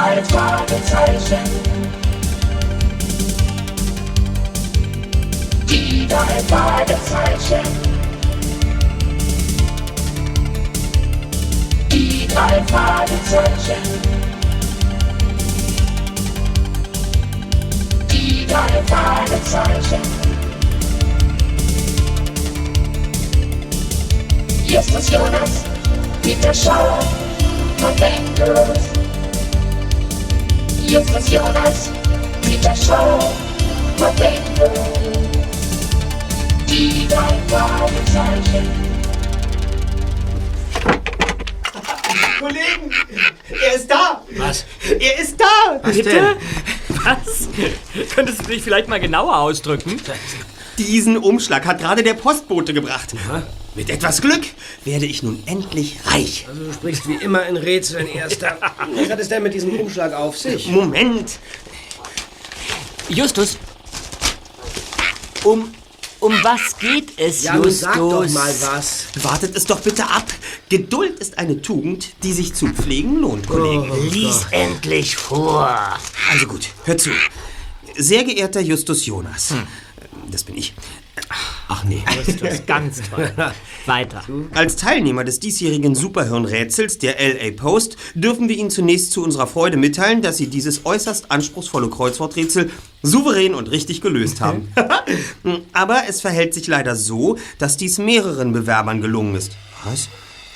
drei Fragezeichen. Die drei Fragezeichen. Die drei Fragezeichen. Die drei Fragezeichen. Justus Jonas, Peter Schauer und Peter Schauer und Endlos. Die drei Fragezeichen. Kollegen, er ist da! Was? Er ist da! Was Bitte? denn? Was? Könntest du dich vielleicht mal genauer ausdrücken? Diesen Umschlag hat gerade der Postbote gebracht. Mit etwas Glück werde ich nun endlich reich. Also du sprichst wie immer in Rätseln, Erster. Was hat es denn mit diesem Umschlag auf sich? Moment, Justus. Um, um was geht es, Ja, Justus? sag doch mal was. wartet es doch bitte ab. Geduld ist eine Tugend, die sich zu pflegen lohnt, Kollegen. Lies endlich vor. Also gut, hör zu. Sehr geehrter Justus Jonas. Das bin ich. Ach nee. Justus, ganz toll. Weiter. Als Teilnehmer des diesjährigen Superhirnrätsels der LA Post dürfen wir Ihnen zunächst zu unserer Freude mitteilen, dass Sie dieses äußerst anspruchsvolle Kreuzworträtsel souverän und richtig gelöst haben. Aber es verhält sich leider so, dass dies mehreren Bewerbern gelungen ist. Was?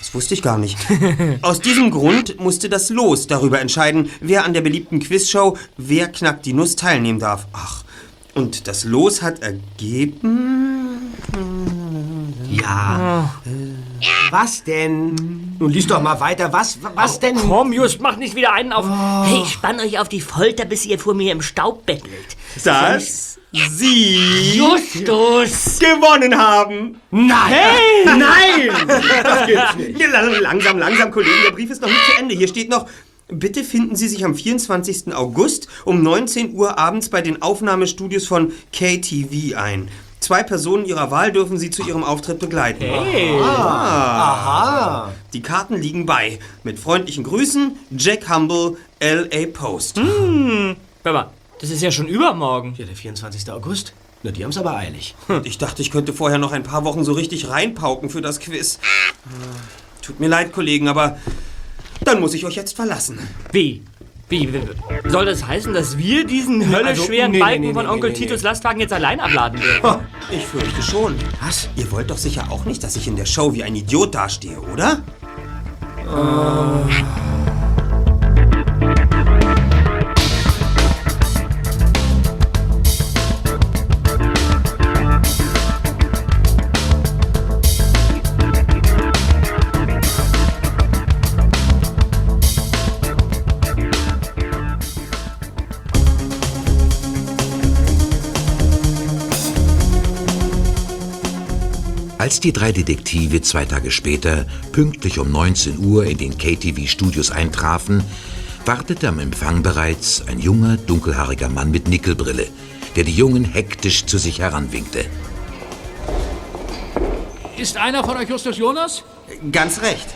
Das wusste ich gar nicht. Aus diesem Grund musste das Los darüber entscheiden, wer an der beliebten Quizshow Wer knackt die Nuss teilnehmen darf. Ach, und das Los hat ergeben... Ja. Was denn? Nun lies doch mal weiter. Was, was denn? Komm, Just, mach nicht wieder einen auf. Hey, ich spann euch auf die Folter, bis ihr vor mir im Staub bettelt. dass Sie Justus! gewonnen haben. Nein! Hey! Nein! Das gibt's nicht. Langsam, langsam, Kollegen, der Brief ist noch nicht zu Ende. Hier steht noch, bitte finden Sie sich am 24. August um 19 Uhr abends bei den Aufnahmestudios von KTV ein. Zwei Personen Ihrer Wahl dürfen Sie zu Ihrem Auftritt begleiten. Hey. Aha. Die Karten liegen bei. Mit freundlichen Grüßen, Jack Humble, LA Post. Hör mal, das ist ja schon übermorgen. Ja, der 24. August. Na, die haben's aber eilig. Ich dachte, ich könnte vorher noch ein paar Wochen so richtig reinpauken für das Quiz. Tut mir leid, Kollegen, aber dann muss ich euch jetzt verlassen. Wie? Wie? wie- Soll das heißen, dass wir diesen hölleschweren nee, nee, Balken nee, von nee, Onkel nee, Titus Lastwagen jetzt allein abladen werden? Ich fürchte schon. Was? Ihr wollt doch sicher auch nicht, dass ich in der Show wie ein Idiot dastehe, oder? Als die drei Detektive zwei Tage später pünktlich um 19 Uhr in den KTV-Studios eintrafen, wartete am Empfang bereits ein junger, dunkelhaariger Mann mit Nickelbrille, der die Jungen hektisch zu sich heranwinkte. Ist einer von euch Justus Jonas? Ganz recht.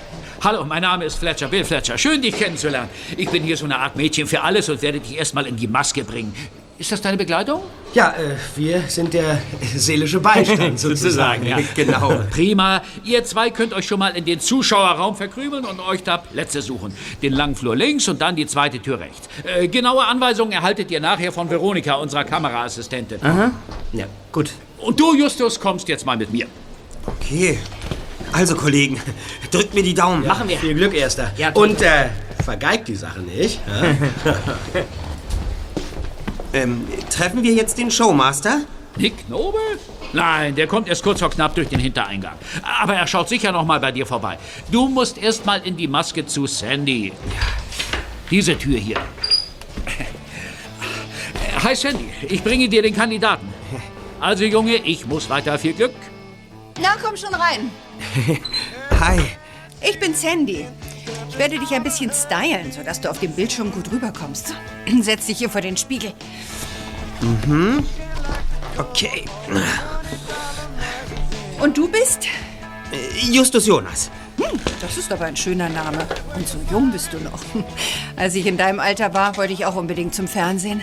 Hallo, mein Name ist Fletcher, Bill Fletcher. Schön, dich kennenzulernen. Ich bin hier so eine Art Mädchen für alles und werde dich erstmal in die Maske bringen. Ist das deine Begleitung? Ja, äh, wir sind der seelische Beistand sozusagen. ja. Genau. Prima. Ihr zwei könnt euch schon mal in den Zuschauerraum verkrümeln und euch da Plätze suchen. Den langen Flur links und dann die zweite Tür rechts. Äh, genaue Anweisungen erhaltet ihr nachher von Veronika, unserer Kameraassistentin. Ja, gut. Und du, Justus, kommst jetzt mal mit mir. Okay. Also, Kollegen, drückt mir die Daumen. Machen wir. Viel Glück, Erster. Ja. Und, äh, vergeigt die Sache nicht. Ja? Ähm, treffen wir jetzt den Showmaster? Nick Nobel? Nein, der kommt erst kurz vor knapp durch den Hintereingang. Aber er schaut sicher noch mal bei dir vorbei. Du musst erst mal in die Maske zu Sandy. Diese Tür hier. Hi Sandy, ich bringe dir den Kandidaten. Also Junge, ich muss weiter. Viel Glück. Na, komm schon rein. Hi. Ich bin Sandy. Ich werde dich ein bisschen stylen, sodass du auf dem Bildschirm gut rüberkommst. Setz dich hier vor den Spiegel. Okay. Und du bist? Äh, Justus Jonas. Hm, das ist aber ein schöner Name. Und so jung bist du noch. Als ich in deinem Alter war, wollte ich auch unbedingt zum Fernsehen.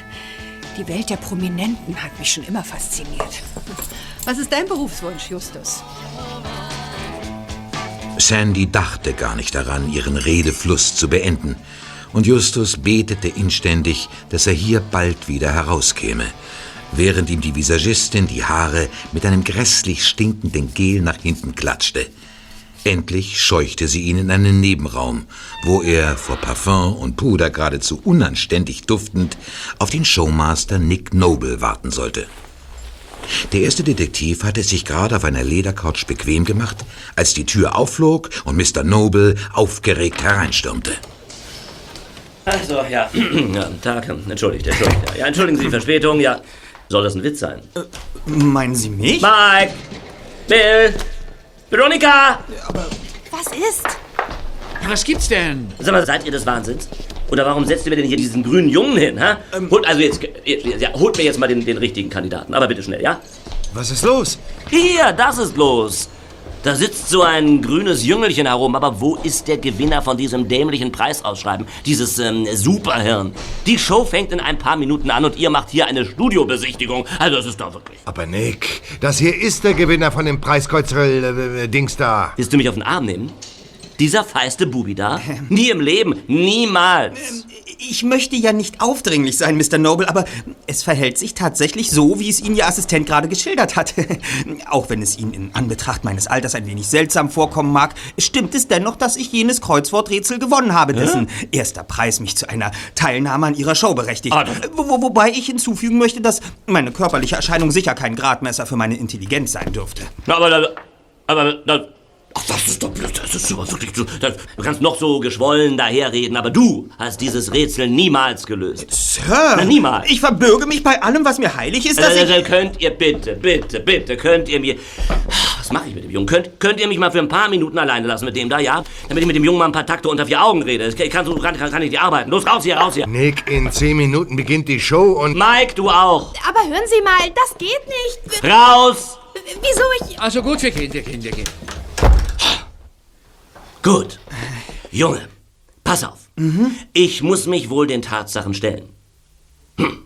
Die Welt der Prominenten hat mich schon immer fasziniert. Was ist dein Berufswunsch, Justus? Sandy dachte gar nicht daran, ihren Redefluss zu beenden. Und Justus betete inständig, dass er hier bald wieder herauskäme, während ihm die Visagistin die Haare mit einem grässlich stinkenden Gel nach hinten klatschte. Endlich scheuchte sie ihn in einen Nebenraum, wo er vor Parfum und Puder geradezu unanständig duftend auf den Showmaster Nick Noble warten sollte. Der erste Detektiv hatte es sich gerade auf einer Ledercouch bequem gemacht, als die Tür aufflog und Mr. Noble aufgeregt hereinstürmte. Also, ja. ja Tag. Entschuldigt, entschuldigt. Ja, entschuldigen Sie die Verspätung. Ja, soll das ein Witz sein? Meinen Sie mich? Mike! Bill! Veronika! Was ist? Was gibt's denn? Sag mal, seid ihr des Wahnsinns? Oder warum setzt ihr mir denn hier diesen grünen Jungen hin, hä? Holt, also jetzt, ja, holt mir jetzt mal den, den richtigen Kandidaten. Aber bitte schnell, ja? Was ist los? Hier, das ist los. Da sitzt so ein grünes Jüngelchen herum, aber wo ist der Gewinner von diesem dämlichen Preisausschreiben? Dieses ähm, Superhirn. Die Show fängt in ein paar Minuten an und ihr macht hier eine Studiobesichtigung. Also das ist doch wirklich. Aber Nick, das hier ist der Gewinner von dem Preiskreuzerl-Dings da. Willst du mich auf den Arm nehmen? Dieser feiste Bubi da? Nie im Leben. Niemals. Ich möchte ja nicht aufdringlich sein, Mr. Noble, aber es verhält sich tatsächlich so, wie es Ihnen Ihr Assistent gerade geschildert hat. Auch wenn es Ihnen in Anbetracht meines Alters ein wenig seltsam vorkommen mag, stimmt es dennoch, dass ich jenes Kreuzworträtsel gewonnen habe, dessen erster Preis mich zu einer Teilnahme an Ihrer Show berechtigt. Ah, Wo, wo- wobei ich hinzufügen möchte, dass meine körperliche Erscheinung sicher kein Gradmesser für meine Intelligenz sein dürfte. Na, aber da, aber da, ach, das ist doch, das ist aber wirklich, du, das, du kannst noch so geschwollen daherreden, aber du hast dieses Rätsel niemals gelöst. Sir, Na, niemals. ich verbürge mich bei allem, was mir heilig ist, dass Äh, ich... könnt ihr bitte, bitte, bitte, könnt ihr mir. Was mache ich mit dem Jungen? Könnt, könnt ihr mich mal für ein paar Minuten alleine lassen mit dem da, ja? Damit ich mit dem Jungen mal ein paar Takte unter vier Augen rede. Ich kann, so, kann, kann, kann ich nicht arbeiten. Los, raus hier, raus hier. Nick, in zehn Minuten beginnt die Show und... Mike, du auch. Aber hören Sie mal, das geht nicht. Raus! Wieso ich... Also gut, wir gehen, wir gehen, wir gehen. Gut. Junge, pass auf. Ich muss mich wohl den Tatsachen stellen. Hm.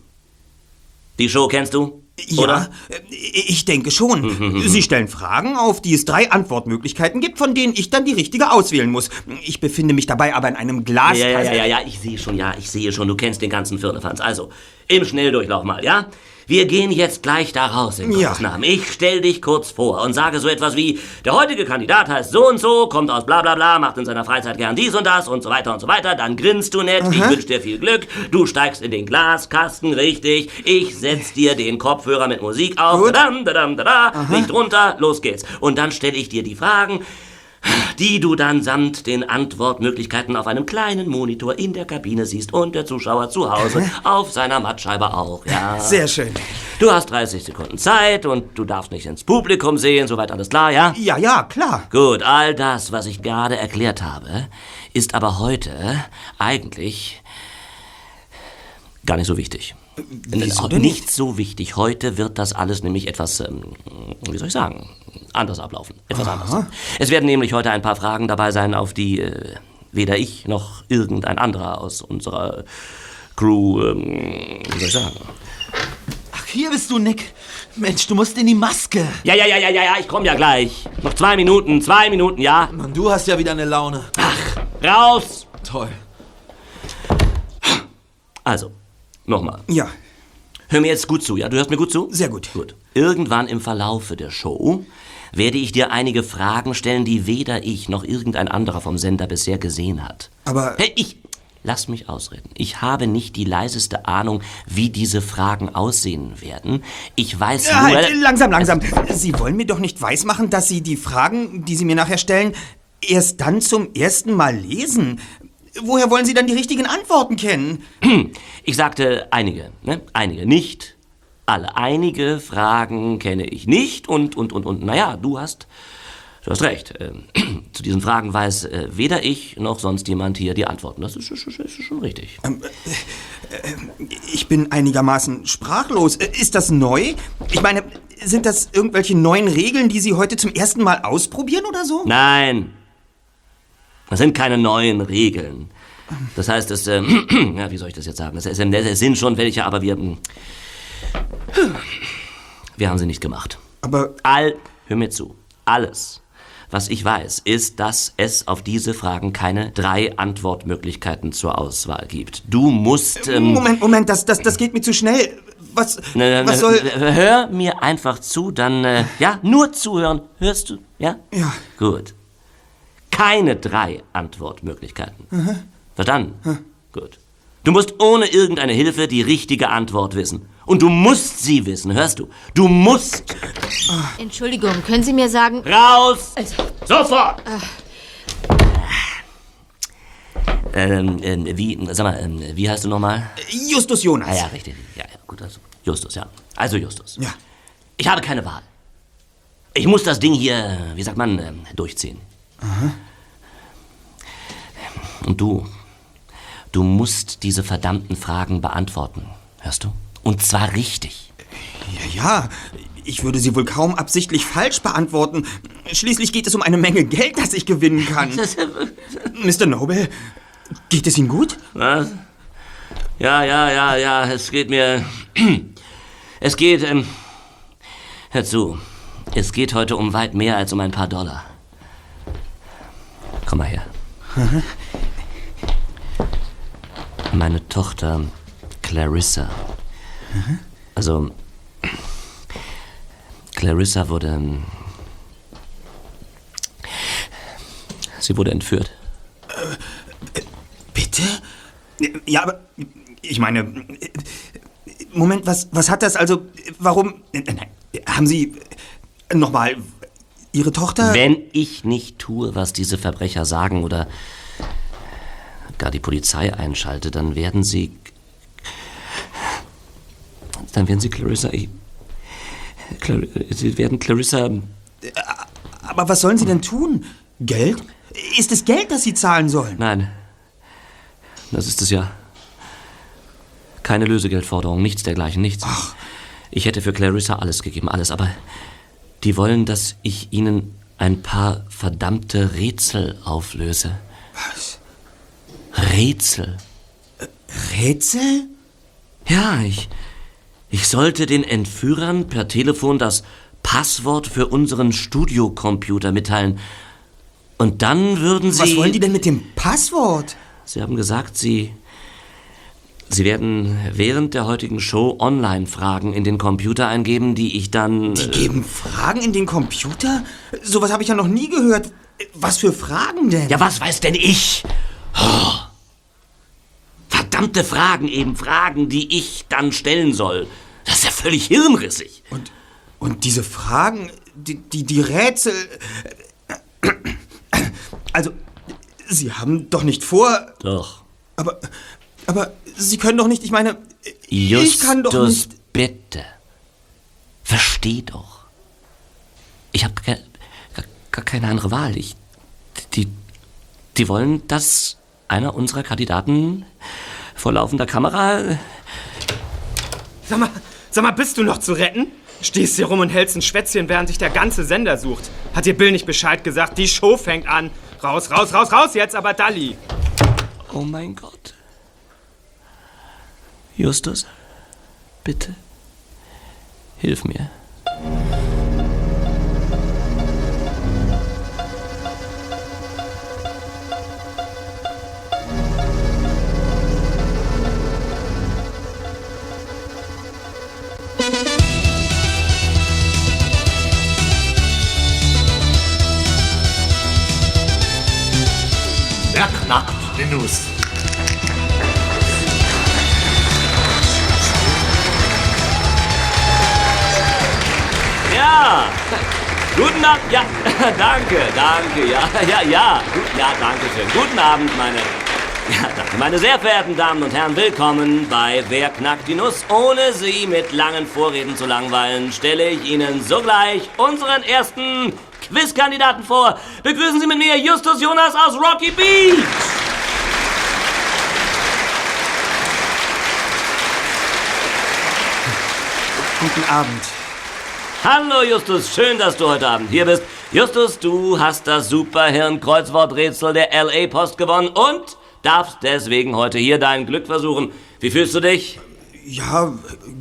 Die Show kennst du? Ja, Oder? ich denke schon. Sie stellen Fragen, auf die es drei Antwortmöglichkeiten gibt, von denen ich dann die richtige auswählen muss. Ich befinde mich dabei aber in einem Glas. Ja, ja, ja, ja, ja, ich sehe schon, ja, ich sehe schon, du kennst den ganzen Firlefanz. Also, im Schnelldurchlauf mal, ja? Wir gehen jetzt gleich da raus, in Ja. Gottes Namen. Ich stell dich kurz vor und sage so etwas wie, der heutige Kandidat heißt so und so, kommt aus bla bla bla, macht in seiner Freizeit gern dies und das und so weiter und so weiter. Dann grinst du nett, ich wünsch dir viel Glück, du steigst in den Glaskasten, richtig, ich setz dir den Kopfhörer mit Musik auf, Gut. dadam, dadam, dada, Licht runter, los geht's. Und dann stelle ich dir die Fragen, die du dann samt den Antwortmöglichkeiten auf einem kleinen Monitor in der Kabine siehst und der Zuschauer zu Hause auf seiner Mattscheibe auch, ja. Sehr schön. Du hast 30 Sekunden Zeit und du darfst nicht ins Publikum sehen, soweit alles klar, ja? Ja, ja, klar. Gut, all das, was ich gerade erklärt habe, ist aber heute eigentlich gar nicht so wichtig. Wieso denn nicht so wichtig. Heute wird das alles nämlich etwas, ähm, wie soll ich sagen, anders ablaufen. Etwas anders. Es werden nämlich heute ein paar Fragen dabei sein, auf die äh, weder ich noch irgendein anderer aus unserer Crew, ähm, wie soll ich sagen. Ach, hier bist du, Nick. Mensch, du musst in die Maske. Ja, ja, ja, ja, ja, ja, ich komm ja gleich. Noch zwei Minuten, zwei Minuten, ja. Mann, du hast ja wieder eine Laune. Raus! Toll. Also, nochmal. Ja, Hör mir jetzt gut zu, ja? Du hörst mir gut zu? sehr gut. Gut. Irgendwann im Verlaufe der Show werde ich dir einige Fragen stellen, die weder ich noch irgendein anderer vom Sender bisher gesehen hat. Aber- Hey, ich. Lass mich ausreden. Ich habe nicht die leiseste Ahnung, wie diese Fragen aussehen werden. Ich weiß Ja, nur. halt, langsam, langsam. Sie wollen mir doch nicht weismachen, dass Sie die Fragen, die Sie mir nachher stellen, erst dann zum ersten Mal lesen. Woher wollen Sie dann die richtigen Antworten kennen? Ich sagte einige, ne? Einige, nicht alle. Einige Fragen kenne ich nicht und, und, und, und, naja, du hast, du hast recht. Ähm, zu diesen Fragen weiß äh, weder ich noch sonst jemand hier die Antworten. Das ist, ist, ist, schon richtig. Ich bin einigermaßen sprachlos. Äh, Ist das neu? Ich meine, sind das irgendwelche neuen Regeln, die Sie heute zum ersten Mal ausprobieren oder so? Nein, Das sind keine neuen Regeln. Das heißt, es, äh, ja, wie soll ich das jetzt sagen? Es, es, es sind schon welche, aber wir, hm, wir haben sie nicht gemacht. Aber All, hör mir zu, alles, was ich weiß, ist, dass es auf diese Fragen keine drei Antwortmöglichkeiten zur Auswahl gibt. Du musst, ähm, Moment, Moment, das, das, das geht mir zu schnell. Was, Ne, was ne, soll... ne, Hör mir einfach zu, dann, äh, ja, nur zuhören. Hörst du? Ja? Ja. Gut. Keine drei Antwortmöglichkeiten. Verstanden? Gut. Du musst ohne irgendeine Hilfe die richtige Antwort wissen. Und du musst sie wissen, hörst du? Du musst. Entschuldigung, können Sie mir sagen... Raus! Also, Sofort! Ähm, ähm, wie, sag mal, ähm, wie heißt du nochmal? Justus Jonas. Ah ja, richtig. Ja, ja, gut, also Justus, ja. Also Justus. Ja. Ich habe keine Wahl. Ich muss das Ding hier, wie sagt man, ähm, durchziehen. Und du, du musst diese verdammten Fragen beantworten. Hörst du? Und zwar richtig. Ja, ja. Ich würde sie wohl kaum absichtlich falsch beantworten. Schließlich geht es um eine Menge Geld, das ich gewinnen kann. Mr. Noble, geht es Ihnen gut? Was? Ja, ja, ja, ja, es geht mir. Es geht, ähm. Hör zu. Es geht heute um weit mehr als um ein paar Dollar. Komm mal her. Meine Tochter Clarissa. Also. Clarissa wurde. Sie wurde entführt. Bitte? Ja, aber ich meine, Moment, was, was hat das also, warum, nein, haben Sie, nochmal, Ihre Tochter? Wenn ich nicht tue, was diese Verbrecher sagen oder gar die Polizei einschalte, dann werden sie. Dann werden sie Clarissa. Clar, sie werden Clarissa. Aber was sollen Sie denn tun? Geld? Ist es Geld, das Sie zahlen sollen? Nein. Das ist es ja. Keine Lösegeldforderung, nichts dergleichen, nichts. Ich hätte für Clarissa alles gegeben, alles, aber die wollen, dass ich ihnen ein paar verdammte Rätsel auflöse. Was? Rätsel? Rätsel? Ja, ich. Ich sollte den Entführern per Telefon das Passwort für unseren Studiocomputer mitteilen. Und dann würden sie. Was wollen die denn mit dem Passwort? Sie haben gesagt, Sie. Sie werden während der heutigen Show Online-Fragen in den Computer eingeben, die ich dann. Die geben Fragen in den Computer? Sowas habe ich ja noch nie gehört. Was für Fragen denn? Ja, was weiß denn ich? Oh. Verdammte Fragen, eben Fragen, die ich dann stellen soll. Das ist ja völlig hirnrissig. Und, und diese Fragen, die, die, die Rätsel. Also, Sie haben doch nicht vor. Doch. Aber, aber Sie können doch nicht, ich meine, Justus, ich kann doch nicht. bitte. Versteh doch. Ich habe gar, gar keine andere Wahl. Ich, die, die wollen, dass einer unserer Kandidaten vor laufender Kamera. Sag mal, sag mal, bist du noch zu retten? Stehst hier rum und hältst ein Schwätzchen, während sich der ganze Sender sucht. Hat dir Bill nicht Bescheid gesagt? Die Show fängt an. Raus, raus, raus, raus jetzt, aber Dalli. Oh mein Gott. Justus, bitte. Hilf mir. Abend, ja, danke, danke, ja, ja, ja, ja, danke schön. Guten Abend, meine, ja, danke, meine sehr verehrten Damen und Herren, willkommen bei Wer knackt die Nuss? Ohne Sie mit langen Vorreden zu langweilen, stelle ich Ihnen sogleich unseren ersten Quizkandidaten vor. Begrüßen Sie mit mir Justus Jonas aus Rocky Beach. Guten Abend. Hallo Justus, schön, dass du heute Abend hier bist. Justus, du hast das Superhirn-Kreuzworträtsel der LA Post gewonnen und darfst deswegen heute hier dein Glück versuchen. Wie fühlst du dich? Ja,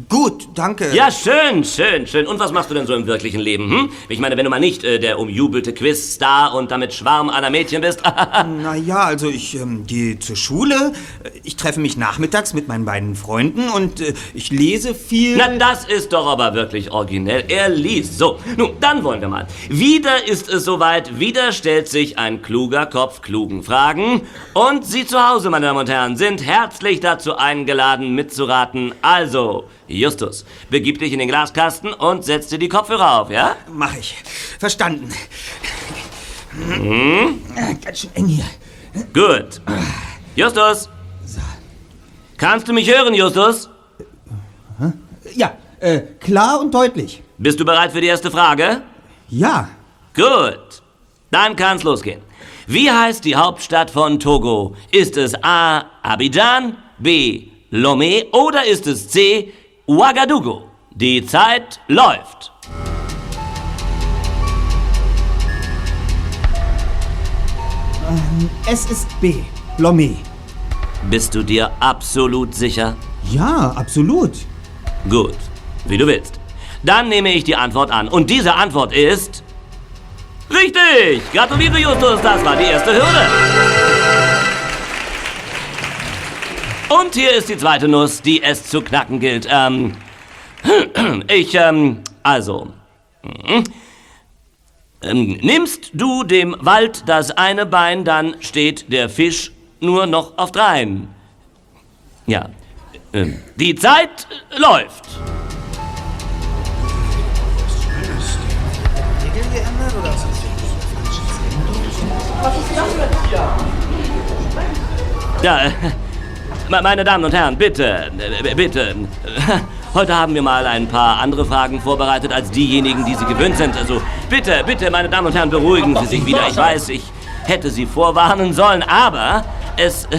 gut, danke. Ja, schön, schön, schön. Und was machst du denn so im wirklichen Leben? Hm? Ich meine, wenn du mal nicht äh, der umjubelte Quiz-Star und damit Schwarm aller Mädchen bist. naja, also ich ähm, gehe zur Schule, ich treffe mich nachmittags mit meinen beiden Freunden und äh, ich lese viel. Na, das ist doch aber wirklich originell. Er liest. So, nun, dann wollen wir mal. Wieder ist es soweit, wieder stellt sich ein kluger Kopf klugen Fragen. Und Sie zu Hause, meine Damen und Herren, sind herzlich dazu eingeladen, mitzuraten. Also, Justus, begib dich in den Glaskasten und setz dir die Kopfhörer auf, ja? Mach ich. Verstanden. Hm? Äh, Ganz schön eng hier. Gut. Justus! Kannst du mich hören, Justus? Ja, äh, klar und deutlich. Bist du bereit für die erste Frage? Ja. Gut. Dann kann's losgehen. Wie heißt die Hauptstadt von Togo? Ist es A. Abidjan, B. Lomé oder ist es C. Ouagadougou? Die Zeit läuft. Ähm, es ist B. Lomé. Bist du dir absolut sicher? Ja, absolut. Gut, wie du willst. Dann nehme ich die Antwort an. Und diese Antwort ist... Richtig! Gratuliere, Justus, das war die erste Hürde. Und hier ist die zweite Nuss, die es zu knacken gilt. Ähm, ich, ähm, also... hm, Ähm, nimmst du dem Wald das eine Bein, dann steht der Fisch nur noch auf dreien. Ja. Ähm, die Zeit läuft. Ja, äh, meine Damen und Herren, bitte, äh, bitte. Heute haben wir mal ein paar andere Fragen vorbereitet als diejenigen, die Sie gewöhnt sind. Also bitte, bitte, meine Damen und Herren, beruhigen Sie sich wieder. Ich weiß, ich hätte Sie vorwarnen sollen, aber es, äh,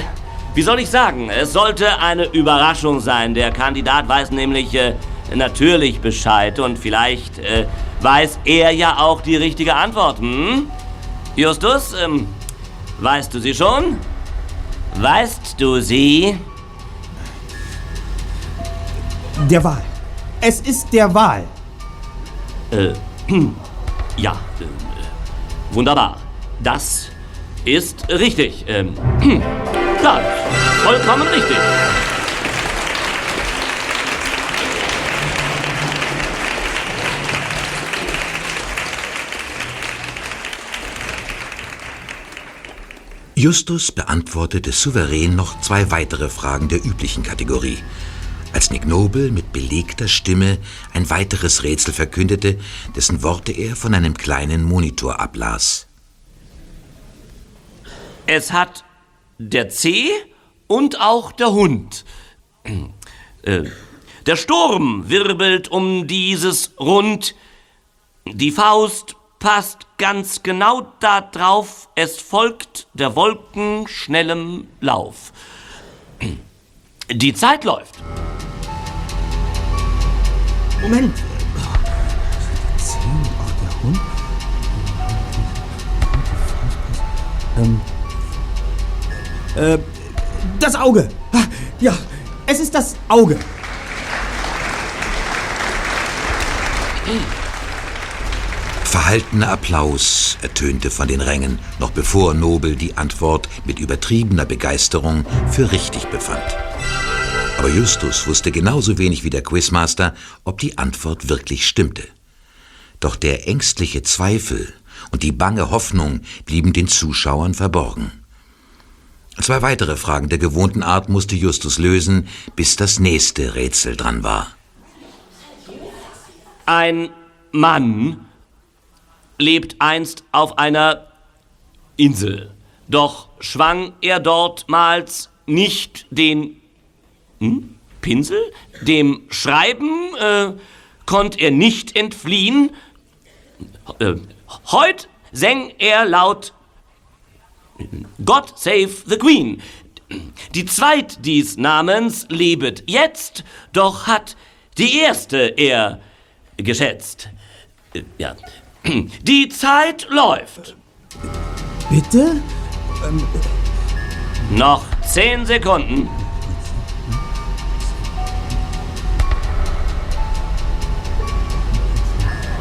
wie soll ich sagen, es sollte eine Überraschung sein. Der Kandidat weiß nämlich äh, natürlich Bescheid und vielleicht äh, weiß er ja auch die richtige Antwort. Hm? Justus, ähm, weißt du sie schon? Weißt du sie? Der Wahl. Es ist der Wahl. Äh, ja, äh, wunderbar. Das ist richtig. Ähm, klar, vollkommen richtig. Justus beantwortete souverän noch zwei weitere Fragen der üblichen Kategorie. Als Nick Noble mit belegter Stimme ein weiteres Rätsel verkündete, dessen Worte er von einem kleinen Monitor ablas. Es hat der C und auch der Hund. Äh, der Sturm wirbelt um dieses Rund. Die Faust passt ganz genau da drauf. Es folgt der Wolken schnellem Lauf. Die Zeit läuft. Moment. Zehn, oh, der Hund. Ähm. Äh, das Auge. Ah, Ja, es ist das Auge. Verhaltener Applaus ertönte von den Rängen, noch bevor Nobel die Antwort mit übertriebener Begeisterung für richtig befand. Aber Justus wusste genauso wenig wie der Quizmaster, ob die Antwort wirklich stimmte. Doch der ängstliche Zweifel und die bange Hoffnung blieben den Zuschauern verborgen. Zwei weitere Fragen der gewohnten Art musste Justus lösen, bis das nächste Rätsel dran war. Ein Mann lebt einst auf einer Insel. Doch schwang er dortmals nicht den hm, Pinsel? Dem Schreiben äh, konnt er nicht entfliehen. Äh, heut säng er laut God save the Queen. Die zweit dies Namens lebet jetzt, doch hat die erste er geschätzt. Äh, Ja. Die Zeit läuft. Bitte? Noch zehn Sekunden.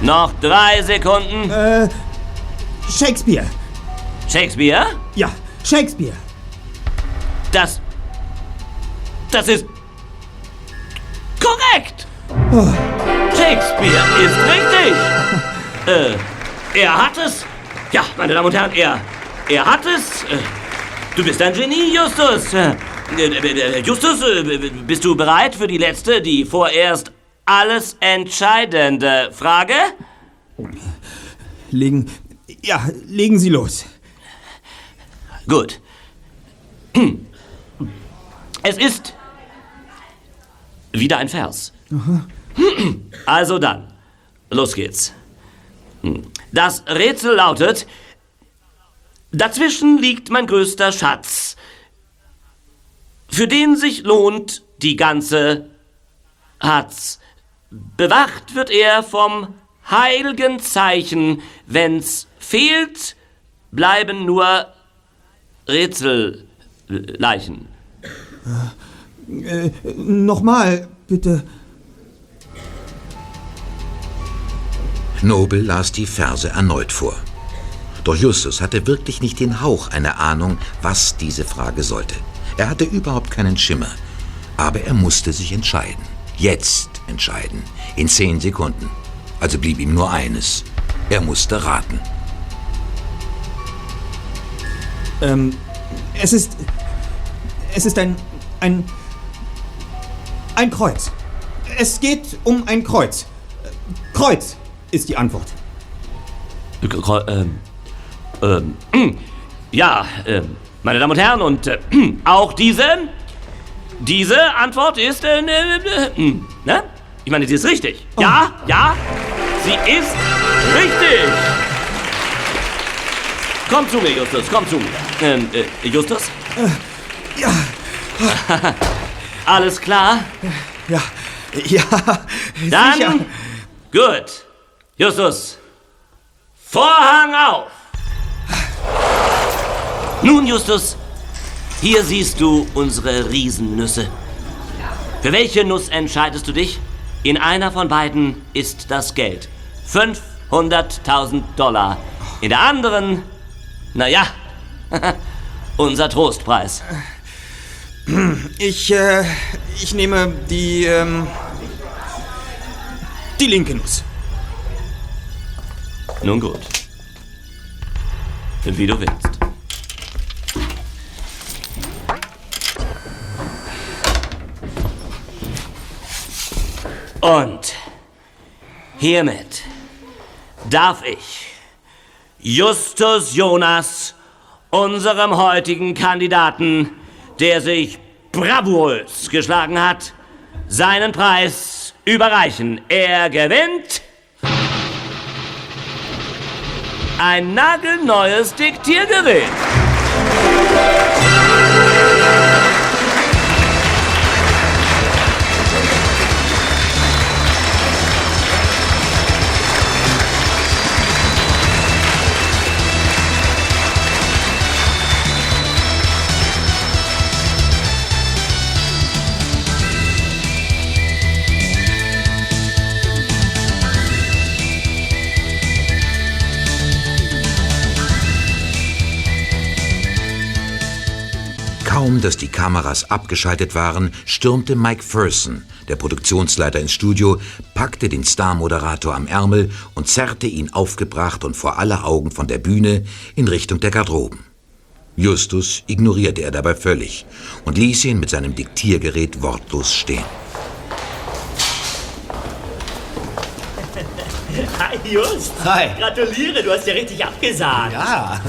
Noch drei Sekunden. Äh, Shakespeare. Shakespeare? Ja, Shakespeare. Das. Das ist. korrekt! Shakespeare ist richtig! Äh, er hat es. Ja, meine Damen und Herren, er. Er hat es. Äh, du bist ein Genie, Justus. Äh, Justus, bist du bereit für die letzte, die vorerst alles entscheidende Frage? Legen. Ja, legen Sie los. Gut. Es ist wieder ein Vers. Also dann, los geht's. Das Rätsel lautet, dazwischen liegt mein größter Schatz, für den sich lohnt die ganze Hatz. Bewacht wird er vom heiligen Zeichen, wenn's fehlt, bleiben nur Rätselleichen. Äh, Nochmal, bitte. Nobel las die Verse erneut vor. Doch Justus hatte wirklich nicht den Hauch einer Ahnung, was diese Frage sollte. Er hatte überhaupt keinen Schimmer. Aber er musste sich entscheiden. Jetzt entscheiden. In zehn Sekunden. Also blieb ihm nur eines. Er musste raten. Ähm, es ist. Es ist ein. ein. ein Kreuz. Es geht um ein Kreuz. Kreuz ist die Antwort. Kreu- Ähm, ähm, ja, ähm, meine Damen und Herren, und äh, auch diese, diese Antwort ist, äh, ne, äh, ne? Ich meine, sie ist richtig. Ja, ja, sie ist richtig. Komm zu mir, Justus, komm zu mir. Ähm, äh, Justus? ja. Alles klar? Ja, ja. Dann, sicher. gut. Justus, Vorhang auf. Nun, Justus, hier siehst du unsere Riesennüsse. Für welche Nuss entscheidest du dich? In einer von beiden ist das Geld. 500.000 Dollar. In der anderen, naja, unser Trostpreis. Ich, äh, ich nehme die, ähm, die linke Nuss. Nun gut. Wie du willst. Und hiermit darf ich Justus Jonas, unserem heutigen Kandidaten, der sich bravourös geschlagen hat, seinen Preis überreichen. Er gewinnt ein nagelneues Diktiergerät. Kaum, dass die Kameras abgeschaltet waren, stürmte Mike Ferson, der Produktionsleiter ins Studio, packte den Star-Moderator am Ärmel und zerrte ihn aufgebracht und vor aller Augen von der Bühne in Richtung der Garderoben. Justus ignorierte er dabei völlig und ließ ihn mit seinem Diktiergerät wortlos stehen. Hi, Just. Hi. Gratuliere, du hast ja richtig abgesagt. Ja.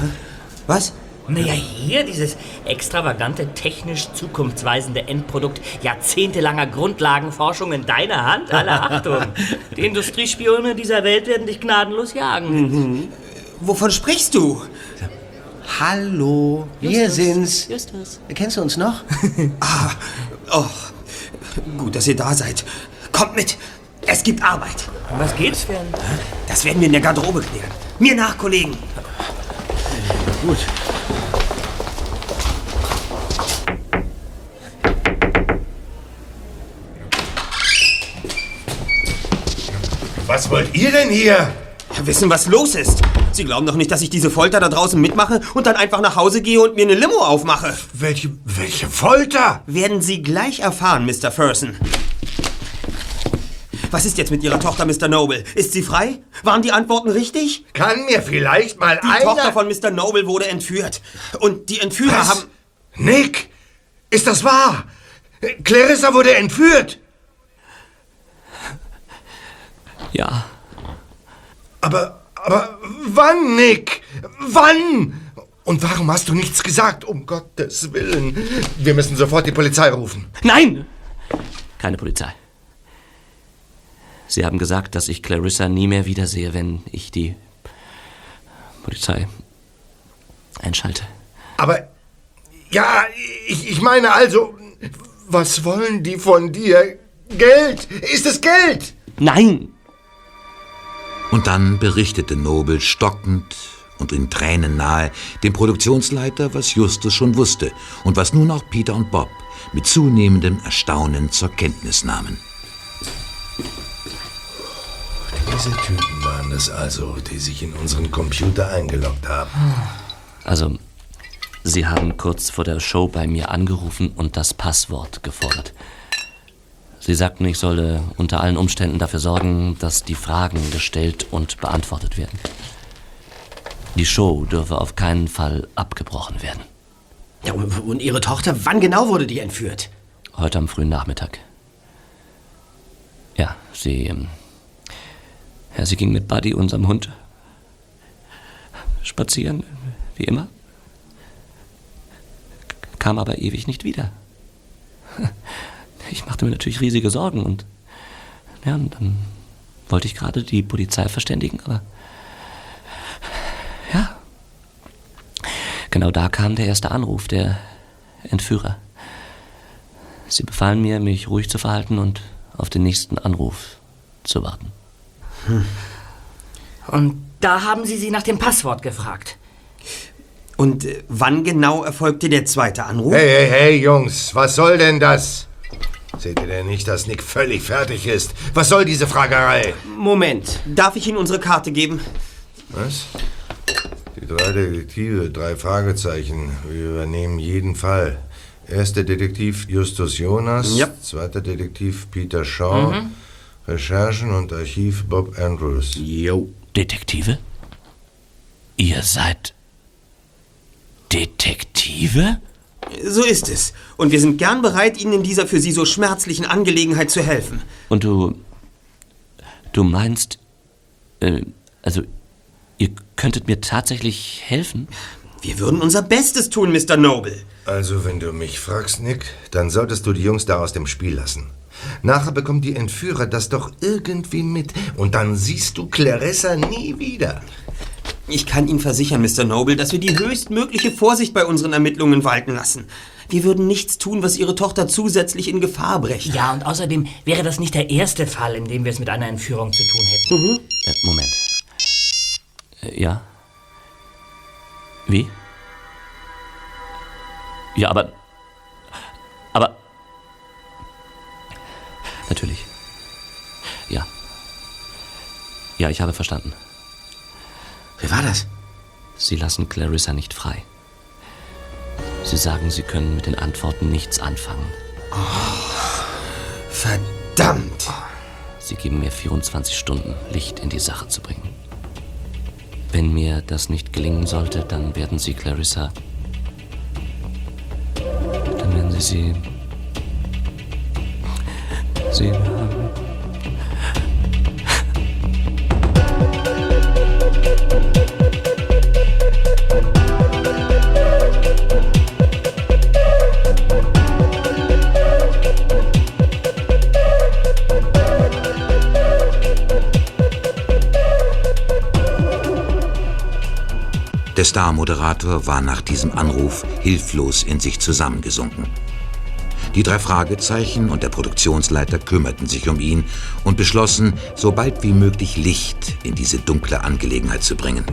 Was? Naja, hier dieses extravagante, technisch zukunftsweisende Endprodukt jahrzehntelanger Grundlagenforschung in deiner Hand. Alle Achtung. Die Industriespione dieser Welt werden dich gnadenlos jagen. Wovon sprichst du? Hallo, wir Justus, sind's. Justus. Kennst du uns noch? ah, oh, gut, dass ihr da seid. Kommt mit. Es gibt Arbeit. Was geht's für ein... Das werden wir in der Garderobe klären. Mir nach, Kollegen. Gut. Was wollt ihr denn hier? Wissen, was los ist. Sie glauben doch nicht, dass ich diese Folter da draußen mitmache und dann einfach nach Hause gehe und mir eine Limo aufmache. Welche, welche Folter? Werden Sie gleich erfahren, Mr. Ferson. Was ist jetzt mit Ihrer Tochter, Mr. Noble? Ist sie frei? Waren die Antworten richtig? Kann mir vielleicht mal Die einer... Tochter von Mr. Noble wurde entführt. Und die Entführer Was? haben... Nick, ist das wahr? Clarissa wurde entführt. Ja. Aber, aber wann, Nick? Wann? Und warum hast du nichts gesagt? Um Gottes Willen. Wir müssen sofort die Polizei rufen. Nein! Keine Polizei. Sie haben gesagt, dass ich Clarissa nie mehr wiedersehe, wenn ich die Polizei einschalte. Aber, ja, ich, ich meine also, was wollen die von dir? Geld? Ist es Geld? Nein! Und dann berichtete Nobel stockend und in Tränen nahe dem Produktionsleiter, was Justus schon wusste und was nun auch Peter und Bob mit zunehmendem Erstaunen zur Kenntnis nahmen. Diese Typen waren es also, die sich in unseren Computer eingeloggt haben. Also, Sie haben kurz vor der Show bei mir angerufen und das Passwort gefordert. Sie sagten, ich solle unter allen Umständen dafür sorgen, dass die Fragen gestellt und beantwortet werden. Die Show dürfe auf keinen Fall abgebrochen werden. Ja, und, Ihre Tochter, wann genau wurde die entführt? Heute am frühen Nachmittag. Ja, sie. ähm, Ja, sie ging mit Buddy, unserem Hund, spazieren, wie immer. Kam aber ewig nicht wieder. Ich machte mir natürlich riesige Sorgen und. Ja, und dann wollte ich gerade die Polizei verständigen, aber. Ja. Genau da kam der erste Anruf, der Entführer. Sie befahlen mir, mich ruhig zu verhalten und auf den nächsten Anruf zu warten. Und da haben Sie sie nach dem Passwort gefragt. Und äh, wann genau erfolgte der zweite Anruf? Hey, hey, hey, Jungs, was soll denn das? Seht ihr denn nicht, dass Nick völlig fertig ist? Was soll diese Fragerei? Moment. Darf ich Ihnen unsere Karte geben? Was? Die drei Detektive, drei Fragezeichen. Wir übernehmen jeden Fall. Erster Detektiv Justus Jonas. Ja. Zweiter Detektiv Peter Shaw. Mhm. Recherchen und Archiv Bob Andrews. Jo. Detektive? Ihr seid Detektive? So ist es. Und wir sind gern bereit, Ihnen in dieser für Sie so schmerzlichen Angelegenheit zu helfen. Und du. Du meinst. Äh, also, ihr könntet mir tatsächlich helfen? Wir würden unser Bestes tun, Mr. Noble. Also, wenn du mich fragst, Nick, dann solltest du die Jungs da aus dem Spiel lassen. Nachher bekommt die Entführer das doch irgendwie mit. Und dann siehst du Clarissa nie wieder. Ich kann Ihnen versichern, Mr. Noble, dass wir die höchstmögliche Vorsicht bei unseren Ermittlungen walten lassen. Wir würden nichts tun, was Ihre Tochter zusätzlich in Gefahr brächte. Ja, und außerdem wäre das nicht der erste Fall, in dem wir es mit einer Entführung zu tun hätten. Äh, Moment. Äh, ja? Wie? Ja, aber. Aber. Natürlich. Ja. Ja, ich habe verstanden. Wer war das? Sie lassen Clarissa nicht frei. Sie sagen, Sie können mit den Antworten nichts anfangen. Verdammt! Sie geben mir 24 Stunden, Licht in die Sache zu bringen. Wenn mir das nicht gelingen sollte, dann werden Sie Clarissa. Dann werden Sie sie. Sie haben. Star-Moderator war nach diesem Anruf hilflos in sich zusammengesunken. Die drei Fragezeichen und der Produktionsleiter kümmerten sich um ihn und beschlossen, so bald wie möglich Licht in diese dunkle Angelegenheit zu bringen.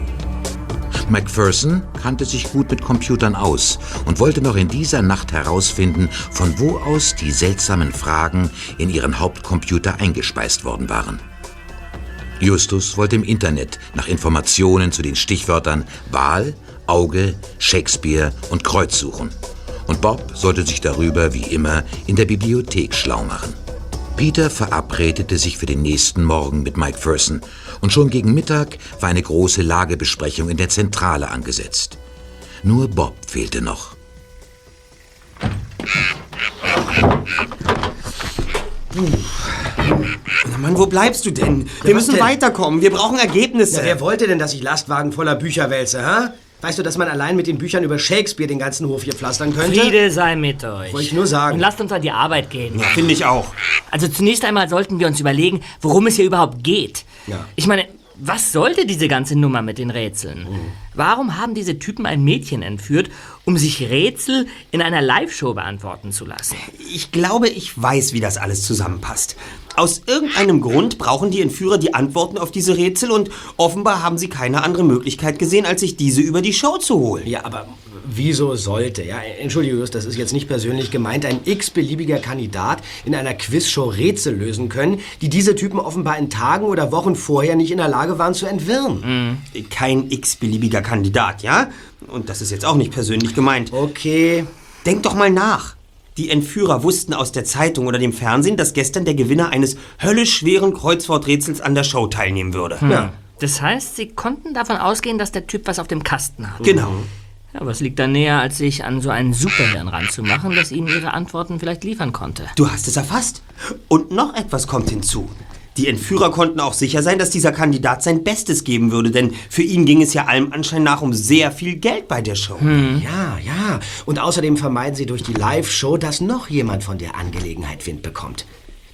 Macpherson kannte sich gut mit Computern aus und wollte noch in dieser Nacht herausfinden, von wo aus die seltsamen Fragen in ihren Hauptcomputer eingespeist worden waren. Justus wollte im Internet nach Informationen zu den Stichwörtern Wahl, Auge, Shakespeare und Kreuz suchen. Und Bob sollte sich darüber wie immer in der Bibliothek schlau machen. Peter verabredete sich für den nächsten Morgen mit Mike Ferson und schon gegen Mittag war eine große Lagebesprechung in der Zentrale angesetzt. Nur Bob fehlte noch. Na Mann, wo bleibst du denn? Wir müssen denn? weiterkommen. Wir brauchen Ergebnisse. Na, wer wollte denn, dass ich Lastwagen voller Bücher wälze, ha? Weißt du, dass man allein mit den Büchern über Shakespeare den ganzen Hof hier pflastern könnte? Friede sei mit euch. Wollte ich nur sagen. Und lasst uns an die Arbeit gehen. Ja, finde ich auch. Also zunächst einmal sollten wir uns überlegen, worum es hier überhaupt geht. Ja. Ich meine, was sollte diese ganze Nummer mit den Rätseln? Warum haben diese Typen ein Mädchen entführt, um sich Rätsel in einer Live-Show beantworten zu lassen? Ich glaube, ich weiß, wie das alles zusammenpasst. Aus irgendeinem Grund brauchen die Entführer die Antworten auf diese Rätsel und offenbar haben sie keine andere Möglichkeit gesehen, als sich diese über die Show zu holen. Ja, aber wieso sollte? Ja, entschuldige, Just, das ist jetzt nicht persönlich gemeint, ein x-beliebiger Kandidat in einer Quizshow Rätsel lösen können, die diese Typen offenbar in Tagen oder Wochen vorher nicht in der Lage waren zu entwirren. Kein x-beliebiger Kandidat, ja? Und das ist jetzt auch nicht persönlich gemeint. Okay. Denk doch mal nach. Die Entführer wussten aus der Zeitung oder dem Fernsehen, dass gestern der Gewinner eines höllisch schweren Kreuzworträtsels an der Show teilnehmen würde. Ja. Das heißt, sie konnten davon ausgehen, dass der Typ was auf dem Kasten hat. Genau. Ja, was liegt da näher, als sich an so ein Superhirn ranzumachen, das ihnen ihre Antworten vielleicht liefern konnte? Du hast es erfasst. Und noch etwas kommt hinzu. Die Entführer konnten auch sicher sein, dass dieser Kandidat sein Bestes geben würde, denn für ihn ging es ja allem Anschein nach um sehr viel Geld bei der Show. Ja, ja. Und außerdem vermeiden sie durch die Live-Show, dass noch jemand von der Angelegenheit Wind bekommt.